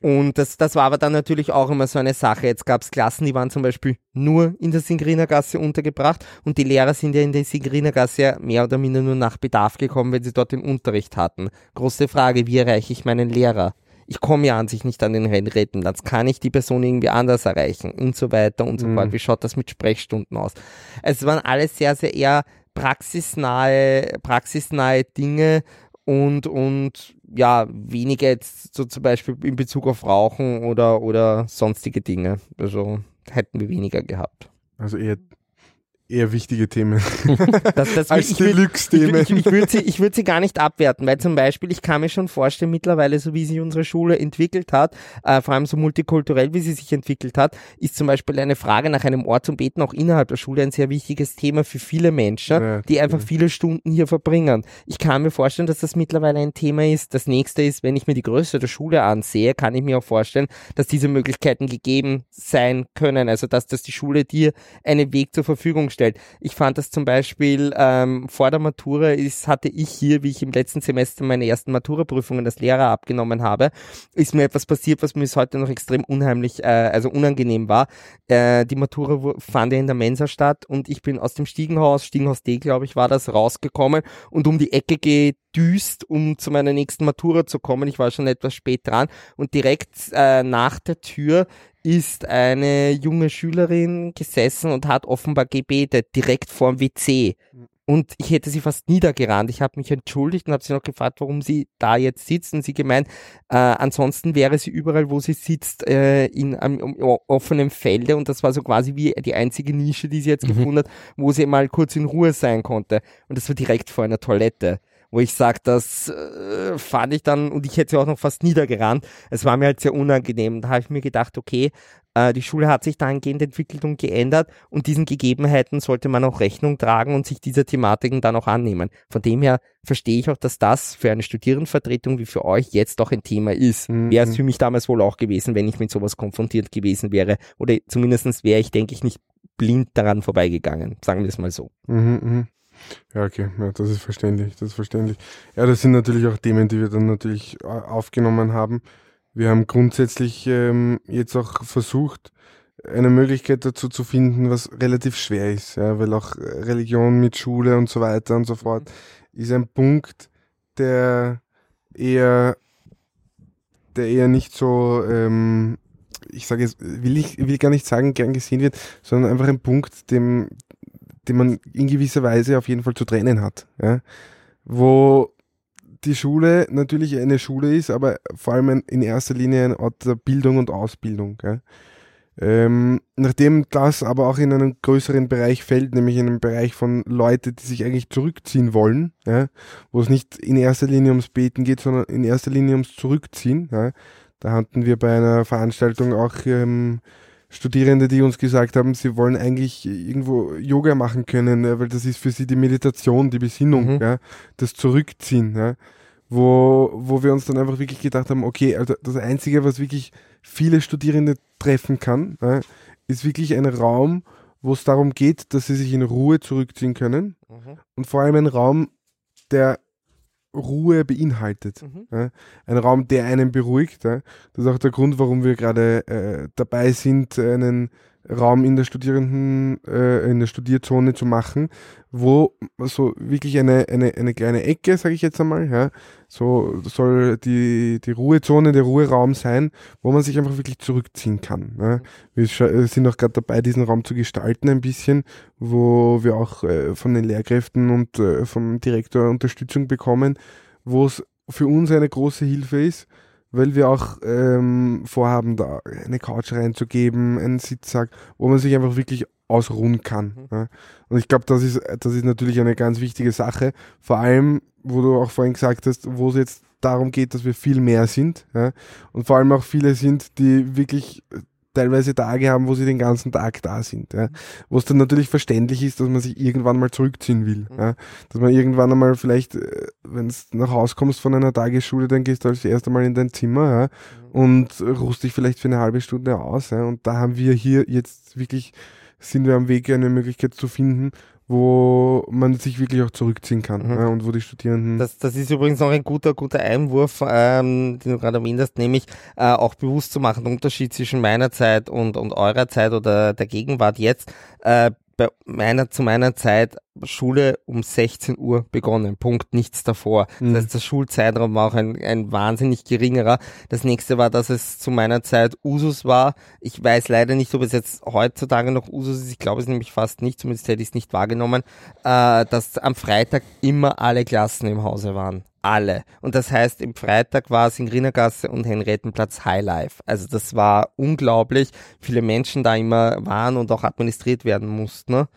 und das, das war aber dann natürlich auch immer so eine Sache. Jetzt gab es Klassen, die waren zum Beispiel nur in der Singrinergasse untergebracht und die Lehrer sind ja in der Singrinergasse mehr oder minder nur nach Bedarf gekommen, wenn sie dort den Unterricht hatten. Große Frage, wie erreiche ich meinen Lehrer? Ich komme ja an sich nicht an den Rennrätenplatz, kann ich die Person irgendwie anders erreichen und so weiter und so mhm. fort. Wie schaut das mit Sprechstunden aus? Es waren alles sehr, sehr eher praxisnahe, praxisnahe Dinge und, und ja, weniger jetzt so zum Beispiel in Bezug auf Rauchen oder, oder sonstige Dinge. Also hätten wir weniger gehabt. Also eher eher wichtige Themen. Das, das Als Deluxe-Themen. Ich, ich, ich würde sie, ich würd sie gar nicht abwerten, weil zum Beispiel, ich kann mir schon vorstellen, mittlerweile, so wie sich unsere Schule entwickelt hat, äh, vor allem so multikulturell, wie sie sich entwickelt hat, ist zum Beispiel eine Frage nach einem Ort zum Beten auch innerhalb der Schule ein sehr wichtiges Thema für viele Menschen, ja, die einfach ja. viele Stunden hier verbringen. Ich kann mir vorstellen, dass das mittlerweile ein Thema ist. Das nächste ist, wenn ich mir die Größe der Schule ansehe, kann ich mir auch vorstellen, dass diese Möglichkeiten gegeben sein können. Also, dass, dass die Schule dir einen Weg zur Verfügung stellt. Ich fand das zum Beispiel ähm, vor der Matura ist, hatte ich hier, wie ich im letzten Semester meine ersten Maturaprüfungen als Lehrer abgenommen habe, ist mir etwas passiert, was mir bis heute noch extrem unheimlich, äh, also unangenehm war. Äh, die Matura fand ja in der Mensa statt und ich bin aus dem Stiegenhaus, Stiegenhaus D, glaube ich, war das, rausgekommen und um die Ecke gedüst, um zu meiner nächsten Matura zu kommen. Ich war schon etwas spät dran und direkt äh, nach der Tür ist eine junge Schülerin gesessen und hat offenbar gebetet, direkt vorm WC. Und ich hätte sie fast niedergerannt. Ich habe mich entschuldigt und habe sie noch gefragt, warum sie da jetzt sitzt. Und sie gemeint, äh, ansonsten wäre sie überall, wo sie sitzt, äh, in einem um, offenen Felde. Und das war so quasi wie die einzige Nische, die sie jetzt mhm. gefunden hat, wo sie mal kurz in Ruhe sein konnte. Und das war direkt vor einer Toilette wo ich sage, das äh, fand ich dann, und ich hätte sie auch noch fast niedergerannt, es war mir halt sehr unangenehm. Da habe ich mir gedacht, okay, äh, die Schule hat sich dahingehend entwickelt und geändert und diesen Gegebenheiten sollte man auch Rechnung tragen und sich dieser Thematiken dann auch annehmen. Von dem her verstehe ich auch, dass das für eine Studierendenvertretung wie für euch jetzt auch ein Thema ist. Mhm. Wäre es für mich damals wohl auch gewesen, wenn ich mit sowas konfrontiert gewesen wäre. Oder zumindest wäre ich, denke ich, nicht blind daran vorbeigegangen. Sagen wir es mal so. Mhm, mh. Ja, okay, ja, das ist verständlich, das ist verständlich. Ja, das sind natürlich auch Themen, die wir dann natürlich äh, aufgenommen haben. Wir haben grundsätzlich ähm, jetzt auch versucht, eine Möglichkeit dazu zu finden, was relativ schwer ist, ja, weil auch Religion mit Schule und so weiter und so fort ist ein Punkt, der eher, der eher nicht so, ähm, ich sage jetzt, will ich will gar nicht sagen, gern gesehen wird, sondern einfach ein Punkt, dem, den man in gewisser Weise auf jeden Fall zu trennen hat, ja, wo die Schule natürlich eine Schule ist, aber vor allem in erster Linie ein Ort der Bildung und Ausbildung. Gell? Ähm, nachdem das aber auch in einen größeren Bereich fällt, nämlich in einen Bereich von Leuten, die sich eigentlich zurückziehen wollen, ja, wo es nicht in erster Linie ums Beten geht, sondern in erster Linie ums Zurückziehen. Ja. Da hatten wir bei einer Veranstaltung auch ähm, Studierende, die uns gesagt haben, sie wollen eigentlich irgendwo Yoga machen können, weil das ist für sie die Meditation, die Besinnung, mhm. ja, das Zurückziehen, ja, wo, wo wir uns dann einfach wirklich gedacht haben, okay, also das Einzige, was wirklich viele Studierende treffen kann, ja, ist wirklich ein Raum, wo es darum geht, dass sie sich in Ruhe zurückziehen können mhm. und vor allem ein Raum, der Ruhe beinhaltet. Mhm. Ja, ein Raum, der einen beruhigt. Ja. Das ist auch der Grund, warum wir gerade äh, dabei sind, einen Raum in der Studierenden, äh, in der Studierzone zu machen, wo so wirklich eine, eine, eine kleine Ecke, sage ich jetzt einmal, ja, so soll die, die Ruhezone, der Ruheraum sein, wo man sich einfach wirklich zurückziehen kann. Ja. Wir sind auch gerade dabei, diesen Raum zu gestalten ein bisschen, wo wir auch äh, von den Lehrkräften und äh, vom Direktor Unterstützung bekommen, wo es für uns eine große Hilfe ist, weil wir auch ähm, vorhaben, da eine Couch reinzugeben, einen Sitzsack, wo man sich einfach wirklich ausruhen kann. Mhm. Ja. Und ich glaube, das ist, das ist natürlich eine ganz wichtige Sache. Vor allem, wo du auch vorhin gesagt hast, wo es jetzt darum geht, dass wir viel mehr sind. Ja. Und vor allem auch viele sind, die wirklich teilweise Tage haben, wo sie den ganzen Tag da sind. Ja. Wo es dann natürlich verständlich ist, dass man sich irgendwann mal zurückziehen will. Mhm. Ja. Dass man irgendwann einmal vielleicht, äh, wenn du nach Hause kommst von einer Tagesschule, dann gehst du als erstes Mal in dein Zimmer ja, mhm. und ruhst dich vielleicht für eine halbe Stunde aus. Ja. Und da haben wir hier jetzt wirklich, sind wir am Weg, eine Möglichkeit zu finden, wo man sich wirklich auch zurückziehen kann mhm. ja, und wo die Studierenden. Das, das ist übrigens noch ein guter, guter Einwurf, ähm, den du gerade erwähnt nämlich äh, auch bewusst zu machen, der Unterschied zwischen meiner Zeit und, und eurer Zeit oder der Gegenwart jetzt. Äh, bei meiner, zu meiner Zeit Schule um 16 Uhr begonnen. Punkt, nichts davor. Mhm. Das heißt, der Schulzeitraum war auch ein, ein wahnsinnig geringerer. Das nächste war, dass es zu meiner Zeit Usus war. Ich weiß leider nicht, ob es jetzt heutzutage noch Usus ist. Ich glaube es nämlich fast nicht, zumindest hätte ich es nicht wahrgenommen, äh, dass am Freitag immer alle Klassen im Hause waren alle. Und das heißt, im Freitag war es in Grinnergasse und Henriettenplatz Highlife. Also das war unglaublich, viele Menschen da immer waren und auch administriert werden mussten. Ne?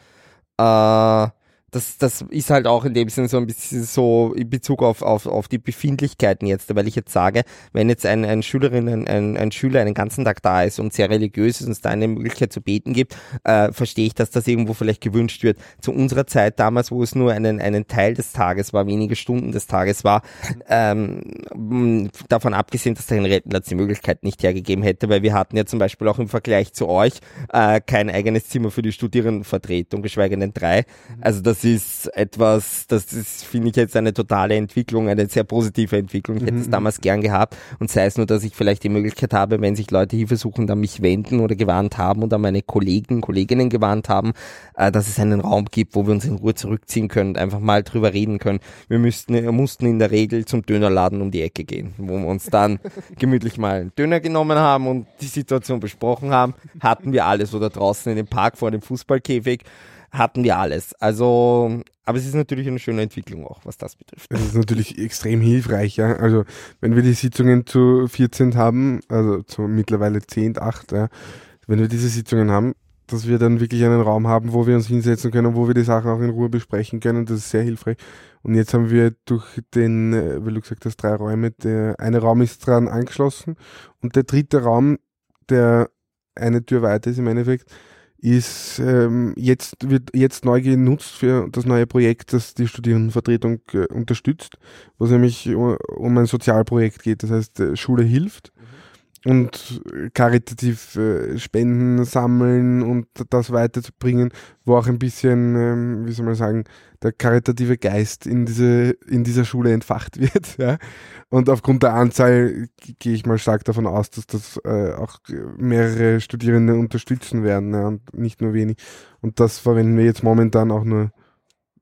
Äh, das, das ist halt auch in dem Sinne so ein bisschen so in Bezug auf, auf, auf die Befindlichkeiten jetzt, weil ich jetzt sage, wenn jetzt ein, ein Schülerin, ein, ein, ein Schüler einen ganzen Tag da ist und sehr religiös ist und es da eine Möglichkeit zu beten gibt, äh, verstehe ich, dass das irgendwo vielleicht gewünscht wird. Zu unserer Zeit damals, wo es nur einen, einen Teil des Tages war, wenige Stunden des Tages war, ähm, davon abgesehen, dass der Henriettenplatz die Möglichkeit nicht hergegeben hätte, weil wir hatten ja zum Beispiel auch im Vergleich zu euch äh, kein eigenes Zimmer für die Studierendenvertretung, geschweige denn drei. Also das das ist etwas, das ist, finde ich jetzt eine totale Entwicklung, eine sehr positive Entwicklung. Ich hätte es mhm. damals gern gehabt und sei es nur, dass ich vielleicht die Möglichkeit habe, wenn sich Leute Hilfe suchen, an mich wenden oder gewarnt haben oder meine Kollegen, Kolleginnen gewarnt haben, äh, dass es einen Raum gibt, wo wir uns in Ruhe zurückziehen können und einfach mal drüber reden können. Wir müssten, wir mussten in der Regel zum Dönerladen um die Ecke gehen, wo wir uns dann gemütlich mal einen Döner genommen haben und die Situation besprochen haben. Hatten wir alles oder draußen in dem Park vor dem Fußballkäfig hatten wir alles. Also, aber es ist natürlich eine schöne Entwicklung auch, was das betrifft. Es ist natürlich extrem hilfreich, ja. Also, wenn wir die Sitzungen zu 14 haben, also zu mittlerweile 10, 8, ja, wenn wir diese Sitzungen haben, dass wir dann wirklich einen Raum haben, wo wir uns hinsetzen können, wo wir die Sachen auch in Ruhe besprechen können. Das ist sehr hilfreich. Und jetzt haben wir durch den, äh, weil du gesagt hast, drei Räume, der eine Raum ist dran angeschlossen und der dritte Raum, der eine Tür weiter ist im Endeffekt, ist ähm, jetzt wird jetzt neu genutzt für das neue Projekt, das die Studierendenvertretung äh, unterstützt, wo es nämlich um ein Sozialprojekt geht. Das heißt, äh, Schule hilft und karitativ äh, Spenden sammeln und das weiterzubringen, wo auch ein bisschen, ähm, wie soll man sagen, der karitative Geist in diese in dieser Schule entfacht wird. Ja? Und aufgrund der Anzahl gehe ich mal stark davon aus, dass das äh, auch mehrere Studierende unterstützen werden ja? und nicht nur wenig. Und das verwenden wir jetzt momentan auch nur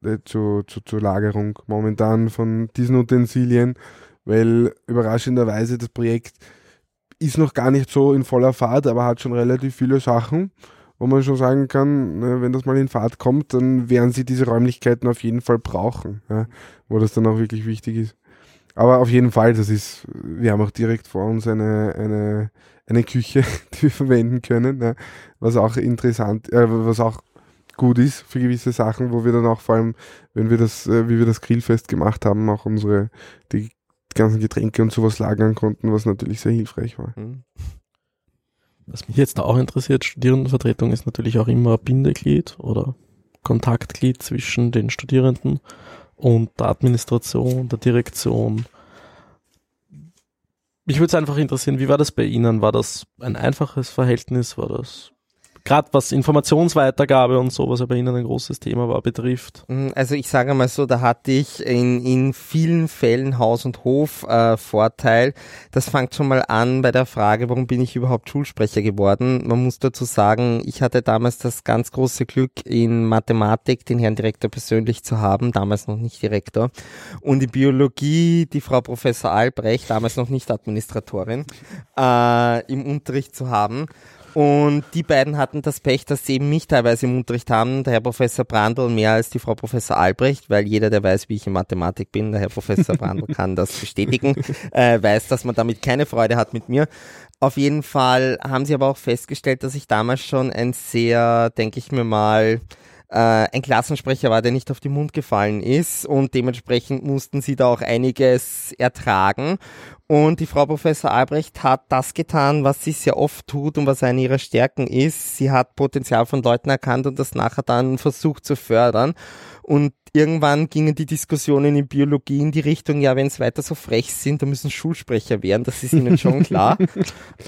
äh, zu, zu, zur Lagerung momentan von diesen Utensilien, weil überraschenderweise das Projekt ist noch gar nicht so in voller Fahrt, aber hat schon relativ viele Sachen, wo man schon sagen kann, ne, wenn das mal in Fahrt kommt, dann werden sie diese Räumlichkeiten auf jeden Fall brauchen, wo das dann auch wirklich wichtig ist. Aber auf jeden Fall, das ist, wir haben auch direkt vor uns eine, eine, eine Küche, die wir verwenden können, was auch interessant, äh, was auch gut ist für gewisse Sachen, wo wir dann auch vor allem, wenn wir das, äh, wie wir das Grillfest gemacht haben, auch unsere, die ganzen Getränke und sowas lagern konnten, was natürlich sehr hilfreich war. Mhm. Was mich jetzt auch interessiert, Studierendenvertretung ist natürlich auch immer Bindeglied oder Kontaktglied zwischen den Studierenden und der Administration, der Direktion. Mich würde es einfach interessieren, wie war das bei Ihnen? War das ein einfaches Verhältnis? War das gerade was Informationsweitergabe und so, bei Ihnen ein großes Thema war, betrifft? Mm, also ich sage mal so, da hatte ich in, in vielen Fällen Haus- und Hof-Vorteil. Äh, das fängt schon mal an bei der Frage, warum bin ich überhaupt Schulsprecher geworden? Man muss dazu sagen, ich hatte damals das ganz große Glück, in Mathematik den Herrn Direktor persönlich zu haben, damals noch nicht Direktor. Und in Biologie die Frau Professor Albrecht, damals noch nicht Administratorin, äh, im Unterricht zu haben. Und die beiden hatten das Pech, dass sie eben mich teilweise im Unterricht haben, der Herr Professor Brandl mehr als die Frau Professor Albrecht, weil jeder, der weiß, wie ich in Mathematik bin, der Herr Professor Brandl kann das bestätigen, äh, weiß, dass man damit keine Freude hat mit mir. Auf jeden Fall haben sie aber auch festgestellt, dass ich damals schon ein sehr, denke ich mir mal, äh, ein Klassensprecher war, der nicht auf den Mund gefallen ist und dementsprechend mussten sie da auch einiges ertragen. Und die Frau Professor Albrecht hat das getan, was sie sehr oft tut und was eine ihrer Stärken ist. Sie hat Potenzial von Leuten erkannt und das nachher dann versucht zu fördern. Und irgendwann gingen die Diskussionen in Biologie in die Richtung, ja, wenn es weiter so frech sind, dann müssen Schulsprecher werden, das ist ihnen schon klar. äh,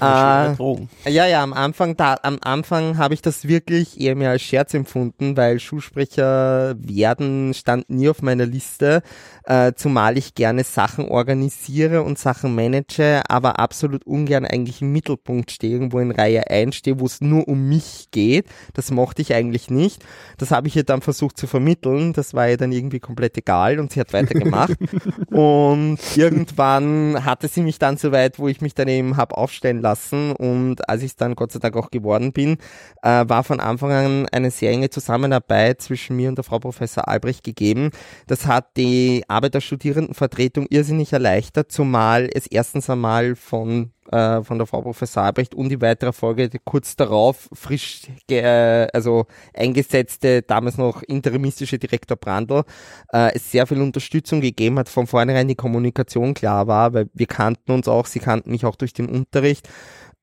ja, ja, am Anfang, da, am Anfang habe ich das wirklich eher mehr als Scherz empfunden, weil Schulsprecher werden stand nie auf meiner Liste, äh, zumal ich gerne Sachen organisiere und Sachen manage, aber absolut ungern eigentlich im Mittelpunkt stehe, irgendwo in Reihe 1 stehe, wo es nur um mich geht. Das mochte ich eigentlich nicht. Das habe ich ihr dann versucht zu vermitteln das war dann irgendwie komplett egal und sie hat weitergemacht. und irgendwann hatte sie mich dann so weit, wo ich mich dann eben habe aufstellen lassen und als ich dann Gott sei Dank auch geworden bin, äh, war von Anfang an eine sehr enge Zusammenarbeit zwischen mir und der Frau Professor Albrecht gegeben. Das hat die Arbeit der Studierendenvertretung irrsinnig erleichtert, zumal es erstens einmal von äh, von der Frau Professor Albrecht und die weitere Folge kurz darauf frisch äh, also eingesetzte, damals noch interimistische Direktor Brandl, äh, es sehr viel Unterstützung gegeben hat, von vornherein die Kommunikation klar war, weil wir kannten uns auch, sie kannten mich auch durch den Unterricht.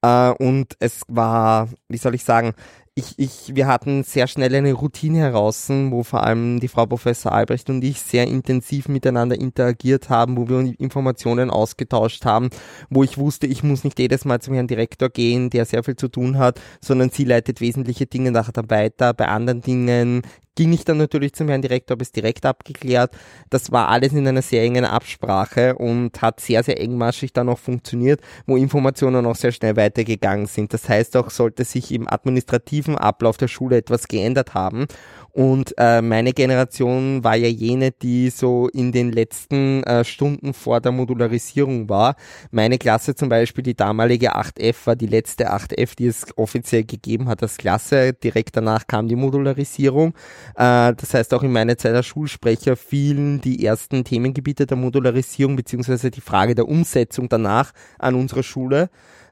Äh, und es war, wie soll ich sagen, ich, ich, wir hatten sehr schnell eine Routine heraus, wo vor allem die Frau Professor Albrecht und ich sehr intensiv miteinander interagiert haben, wo wir Informationen ausgetauscht haben, wo ich wusste, ich muss nicht jedes Mal zum Herrn Direktor gehen, der sehr viel zu tun hat, sondern sie leitet wesentliche Dinge nachher dann weiter. Bei anderen Dingen ging ich dann natürlich zum Herrn Direktor, habe es direkt abgeklärt. Das war alles in einer sehr engen Absprache und hat sehr, sehr engmaschig dann auch funktioniert, wo Informationen auch sehr schnell weitergegangen sind. Das heißt auch, sollte sich im administrativen Ablauf der Schule etwas geändert haben und äh, meine Generation war ja jene, die so in den letzten äh, Stunden vor der Modularisierung war. Meine Klasse zum Beispiel, die damalige 8F, war die letzte 8F, die es offiziell gegeben hat als Klasse. Direkt danach kam die Modularisierung. Äh, das heißt, auch in meiner Zeit als Schulsprecher fielen die ersten Themengebiete der Modularisierung beziehungsweise die Frage der Umsetzung danach an unserer Schule.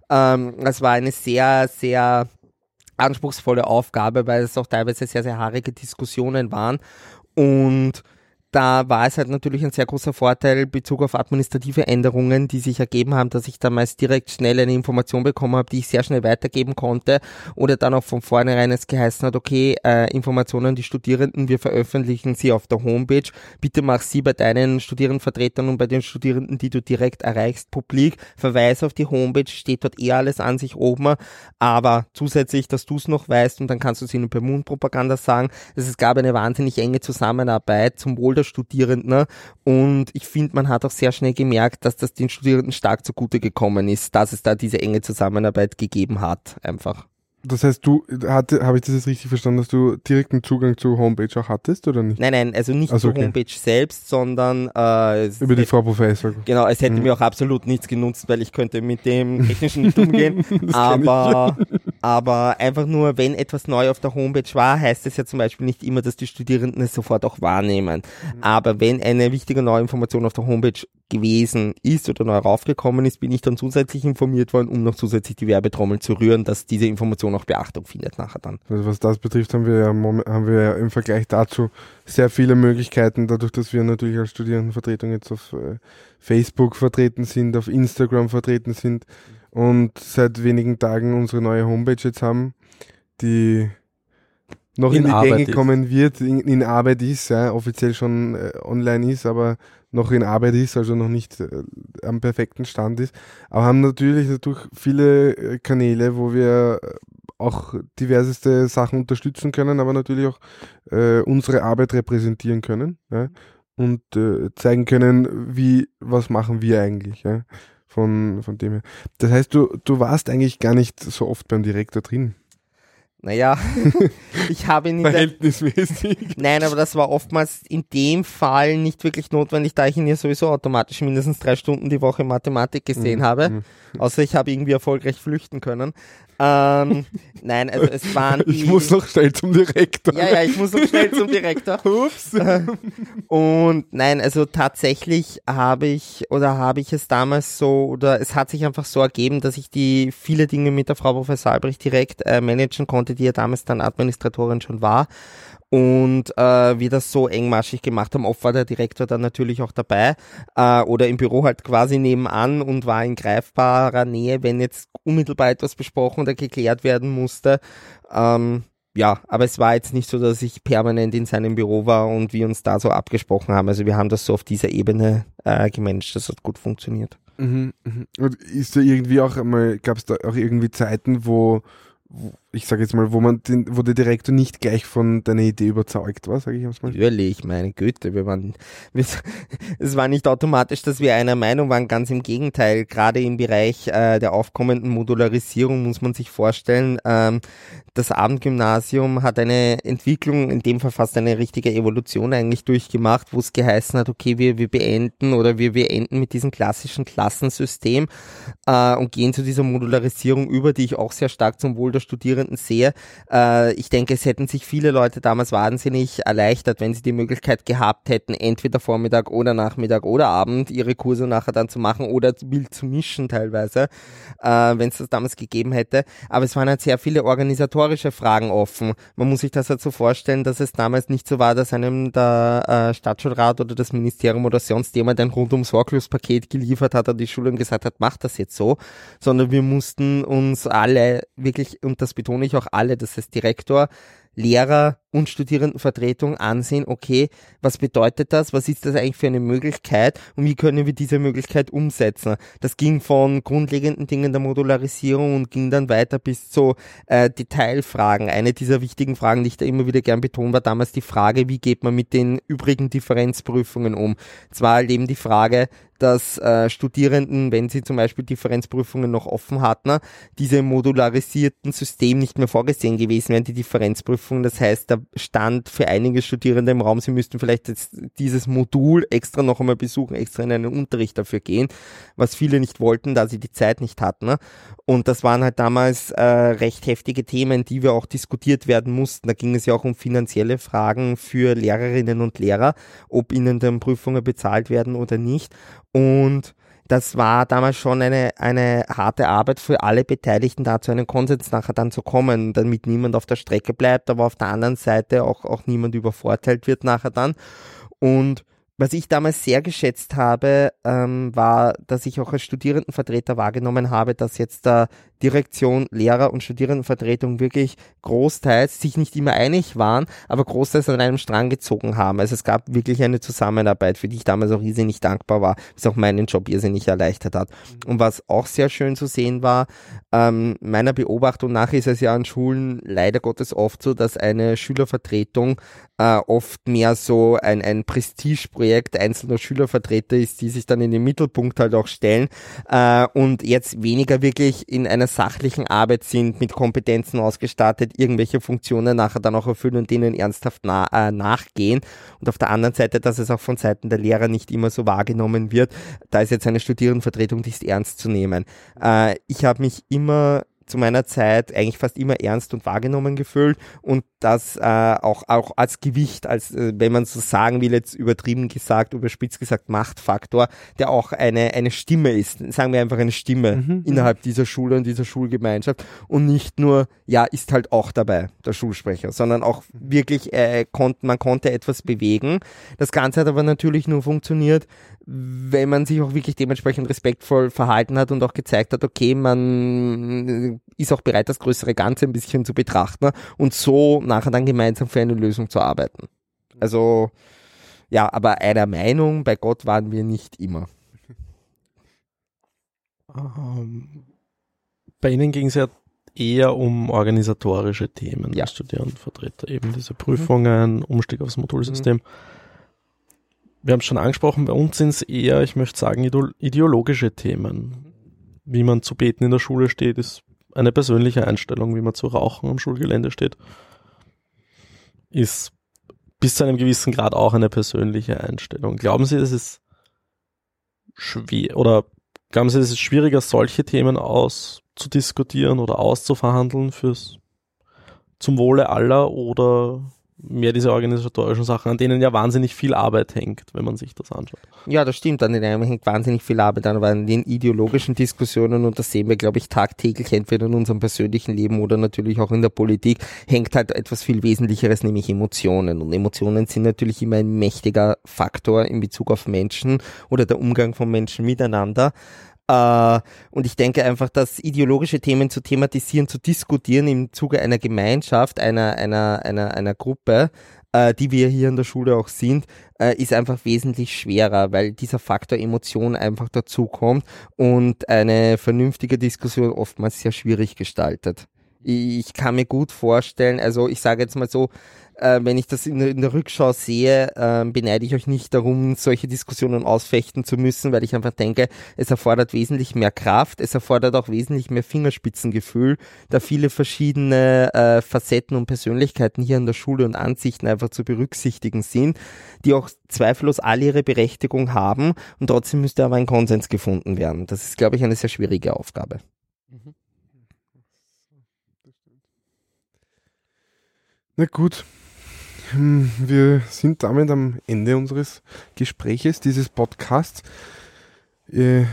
Ähm, es war eine sehr, sehr anspruchsvolle Aufgabe, weil es auch teilweise sehr, sehr haarige Diskussionen waren. Und da war es halt natürlich ein sehr großer Vorteil in Bezug auf administrative Änderungen, die sich ergeben haben, dass ich damals direkt schnell eine Information bekommen habe, die ich sehr schnell weitergeben konnte oder dann auch von vornherein es geheißen hat, okay, äh, Informationen die Studierenden, wir veröffentlichen sie auf der Homepage, bitte mach sie bei deinen Studierendenvertretern und bei den Studierenden, die du direkt erreichst, publik, verweis auf die Homepage, steht dort eh alles an sich oben, aber zusätzlich, dass du es noch weißt und dann kannst du es ihnen per Mundpropaganda sagen, es gab eine wahnsinnig enge Zusammenarbeit zum Wohl der der Studierenden. Ne? Und ich finde, man hat auch sehr schnell gemerkt, dass das den Studierenden stark zugute gekommen ist, dass es da diese enge Zusammenarbeit gegeben hat, einfach. Das heißt, du habe ich das jetzt richtig verstanden, dass du direkten Zugang zur Homepage auch hattest oder nicht? Nein, nein, also nicht also, zur okay. Homepage selbst, sondern äh, über die Frau Professor. Genau, es hätte mhm. mir auch absolut nichts genutzt, weil ich könnte mit dem technischen nicht umgehen. aber aber einfach nur, wenn etwas neu auf der Homepage war, heißt es ja zum Beispiel nicht immer, dass die Studierenden es sofort auch wahrnehmen. Mhm. Aber wenn eine wichtige neue Information auf der Homepage gewesen ist oder neu raufgekommen ist, bin ich dann zusätzlich informiert worden, um noch zusätzlich die Werbetrommel zu rühren, dass diese Information auch Beachtung findet nachher dann. Also was das betrifft, haben wir ja, haben wir ja im Vergleich dazu sehr viele Möglichkeiten, dadurch, dass wir natürlich als Studierendenvertretung jetzt auf äh, Facebook vertreten sind, auf Instagram vertreten sind. Mhm und seit wenigen Tagen unsere neue Homepage jetzt haben, die noch in, in die Arbeit Gänge ist. kommen wird, in, in, Arbeit ist, ja, offiziell schon äh, online ist, aber noch in Arbeit ist, also noch nicht äh, am perfekten Stand ist. Aber haben natürlich dadurch viele äh, Kanäle, wo wir äh, auch diverseste Sachen unterstützen können, aber natürlich auch äh, unsere Arbeit repräsentieren können ja, und äh, zeigen können, wie, was machen wir eigentlich. Ja von, von dem her. Das heißt, du, du warst eigentlich gar nicht so oft beim Direktor drin. Naja, ich habe ihn in Verhältnismäßig. Nein, aber das war oftmals in dem Fall nicht wirklich notwendig, da ich ihn ja sowieso automatisch mindestens drei Stunden die Woche Mathematik gesehen mhm. habe. Mhm. Außer ich habe irgendwie erfolgreich flüchten können. Ähm, nein, also es waren. Ich muss noch schnell zum Direktor. Ja, ja, ich muss noch schnell zum Direktor. Ups. Und nein, also tatsächlich habe ich oder habe ich es damals so oder es hat sich einfach so ergeben, dass ich die viele Dinge mit der Frau Professor Albrecht direkt äh, managen konnte, die ja damals dann Administratorin schon war und äh, wir das so engmaschig gemacht haben. Oft war der Direktor dann natürlich auch dabei äh, oder im Büro halt quasi nebenan und war in greifbarer Nähe, wenn jetzt unmittelbar etwas besprochen oder geklärt werden musste. Ähm, ja, aber es war jetzt nicht so, dass ich permanent in seinem Büro war und wir uns da so abgesprochen haben. Also wir haben das so auf dieser Ebene äh, gemanagt, das hat gut funktioniert. Mhm, mh. Und ist da irgendwie auch einmal, gab es da auch irgendwie Zeiten, wo ich sage jetzt mal, wo man den, wo der Direktor nicht gleich von deiner Idee überzeugt war, sage ich jetzt mal. Natürlich, meine Güte, wir waren, wir, es war nicht automatisch, dass wir einer Meinung waren, ganz im Gegenteil. Gerade im Bereich äh, der aufkommenden Modularisierung muss man sich vorstellen, ähm, das Abendgymnasium hat eine Entwicklung, in dem Fall fast eine richtige Evolution eigentlich durchgemacht, wo es geheißen hat, okay, wir, wir beenden oder wir, wir enden mit diesem klassischen Klassensystem äh, und gehen zu dieser Modularisierung über, die ich auch sehr stark zum Wohl der Studierenden sehe. Äh, ich denke, es hätten sich viele Leute damals wahnsinnig erleichtert, wenn sie die Möglichkeit gehabt hätten, entweder Vormittag oder Nachmittag oder Abend ihre Kurse nachher dann zu machen oder wild zu mischen teilweise, äh, wenn es das damals gegeben hätte. Aber es waren halt sehr viele organisatorische Fragen offen. Man muss sich das halt so vorstellen, dass es damals nicht so war, dass einem der äh, Stadtschulrat oder das Ministerium oder sonst jemand ein rundum sorglos Paket geliefert hat an die Schule und gesagt hat, mach das jetzt so, sondern wir mussten uns alle wirklich, und das betone ich auch alle, das heißt Direktor, Lehrer und Studierendenvertretung ansehen, okay, was bedeutet das, was ist das eigentlich für eine Möglichkeit und wie können wir diese Möglichkeit umsetzen. Das ging von grundlegenden Dingen der Modularisierung und ging dann weiter bis zu äh, Detailfragen. Eine dieser wichtigen Fragen, die ich da immer wieder gern betont, war damals die Frage, wie geht man mit den übrigen Differenzprüfungen um. Zwar eben die Frage, dass äh, Studierenden, wenn sie zum Beispiel Differenzprüfungen noch offen hatten, diese modularisierten System nicht mehr vorgesehen gewesen wären, die Differenzprüfungen. Das heißt, da stand für einige Studierende im Raum, sie müssten vielleicht jetzt dieses Modul extra noch einmal besuchen, extra in einen Unterricht dafür gehen, was viele nicht wollten, da sie die Zeit nicht hatten. Und das waren halt damals äh, recht heftige Themen, die wir auch diskutiert werden mussten. Da ging es ja auch um finanzielle Fragen für Lehrerinnen und Lehrer, ob ihnen dann Prüfungen bezahlt werden oder nicht. Und das war damals schon eine, eine harte Arbeit für alle Beteiligten, da zu einem Konsens nachher dann zu kommen, damit niemand auf der Strecke bleibt, aber auf der anderen Seite auch, auch niemand übervorteilt wird nachher dann. Und was ich damals sehr geschätzt habe, ähm, war, dass ich auch als Studierendenvertreter wahrgenommen habe, dass jetzt da Direktion, Lehrer und Studierendenvertretung wirklich großteils sich nicht immer einig waren, aber großteils an einem Strang gezogen haben. Also es gab wirklich eine Zusammenarbeit, für die ich damals auch riesig dankbar war, was auch meinen Job irrsinnig erleichtert hat. Und was auch sehr schön zu sehen war, ähm, meiner Beobachtung nach ist es ja an Schulen leider Gottes oft so, dass eine Schülervertretung äh, oft mehr so ein, ein Prestigeprojekt einzelner Schülervertreter ist, die sich dann in den Mittelpunkt halt auch stellen äh, und jetzt weniger wirklich in einer sachlichen Arbeit sind, mit Kompetenzen ausgestattet, irgendwelche Funktionen nachher dann auch erfüllen und denen ernsthaft na äh, nachgehen. Und auf der anderen Seite, dass es auch von Seiten der Lehrer nicht immer so wahrgenommen wird, da ist jetzt eine Studierendenvertretung, die ist ernst zu nehmen. Äh, ich habe mich immer zu meiner Zeit eigentlich fast immer ernst und wahrgenommen gefühlt und das äh, auch, auch als Gewicht, als äh, wenn man so sagen will, jetzt übertrieben gesagt, überspitzt gesagt, Machtfaktor, der auch eine, eine Stimme ist, sagen wir einfach eine Stimme mhm. mhm. innerhalb dieser Schule und dieser Schulgemeinschaft und nicht nur, ja, ist halt auch dabei, der Schulsprecher, sondern auch wirklich, äh, konnt, man konnte etwas bewegen. Das Ganze hat aber natürlich nur funktioniert, wenn man sich auch wirklich dementsprechend respektvoll verhalten hat und auch gezeigt hat, okay, man ist auch bereit, das größere Ganze ein bisschen zu betrachten und so nachher dann gemeinsam für eine Lösung zu arbeiten. Also, ja, aber einer Meinung, bei Gott waren wir nicht immer. Ähm, bei Ihnen ging es ja eher um organisatorische Themen, ja. Studierendenvertreter, eben diese Prüfungen, Umstieg aufs Modulsystem. Mhm. Wir haben es schon angesprochen, bei uns sind es eher, ich möchte sagen, ideologische Themen. Wie man zu beten in der Schule steht, ist eine persönliche Einstellung, wie man zu rauchen am Schulgelände steht ist bis zu einem gewissen Grad auch eine persönliche Einstellung. Glauben Sie, es ist schwer oder glauben Sie, es ist schwieriger, solche Themen auszudiskutieren oder auszuverhandeln fürs zum Wohle aller oder mehr diese organisatorischen Sachen, an denen ja wahnsinnig viel Arbeit hängt, wenn man sich das anschaut. Ja, das stimmt, an denen hängt wahnsinnig viel Arbeit an, aber an den ideologischen Diskussionen, und das sehen wir, glaube ich, tagtäglich, entweder in unserem persönlichen Leben oder natürlich auch in der Politik, hängt halt etwas viel Wesentlicheres, nämlich Emotionen. Und Emotionen sind natürlich immer ein mächtiger Faktor in Bezug auf Menschen oder der Umgang von Menschen miteinander. Äh, und ich denke einfach, dass ideologische Themen zu thematisieren, zu diskutieren im Zuge einer Gemeinschaft, einer, einer, einer, einer Gruppe, äh, die wir hier in der Schule auch sind, äh, ist einfach wesentlich schwerer, weil dieser Faktor Emotion einfach dazukommt und eine vernünftige Diskussion oftmals sehr schwierig gestaltet. Ich kann mir gut vorstellen, also ich sage jetzt mal so, äh, wenn ich das in, in der Rückschau sehe, äh, beneide ich euch nicht darum, solche Diskussionen ausfechten zu müssen, weil ich einfach denke, es erfordert wesentlich mehr Kraft, es erfordert auch wesentlich mehr Fingerspitzengefühl, da viele verschiedene äh, Facetten und Persönlichkeiten hier in der Schule und Ansichten einfach zu berücksichtigen sind, die auch zweifellos alle ihre Berechtigung haben und trotzdem müsste aber ein Konsens gefunden werden. Das ist, glaube ich, eine sehr schwierige Aufgabe. Mhm. Na gut, hm, wir sind damit am Ende unseres Gespräches, dieses Podcasts. Äh,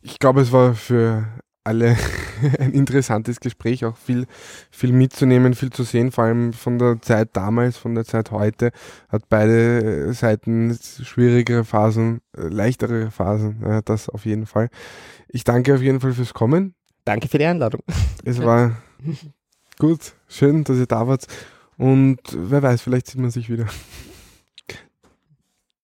ich glaube, es war für alle ein interessantes Gespräch, auch viel, viel mitzunehmen, viel zu sehen, vor allem von der Zeit damals, von der Zeit heute, hat beide Seiten schwierigere Phasen, äh, leichtere Phasen, das auf jeden Fall. Ich danke auf jeden Fall fürs Kommen. Danke für die Einladung. Es war gut, schön, dass ihr da wart und wer weiß, vielleicht sieht man sich wieder.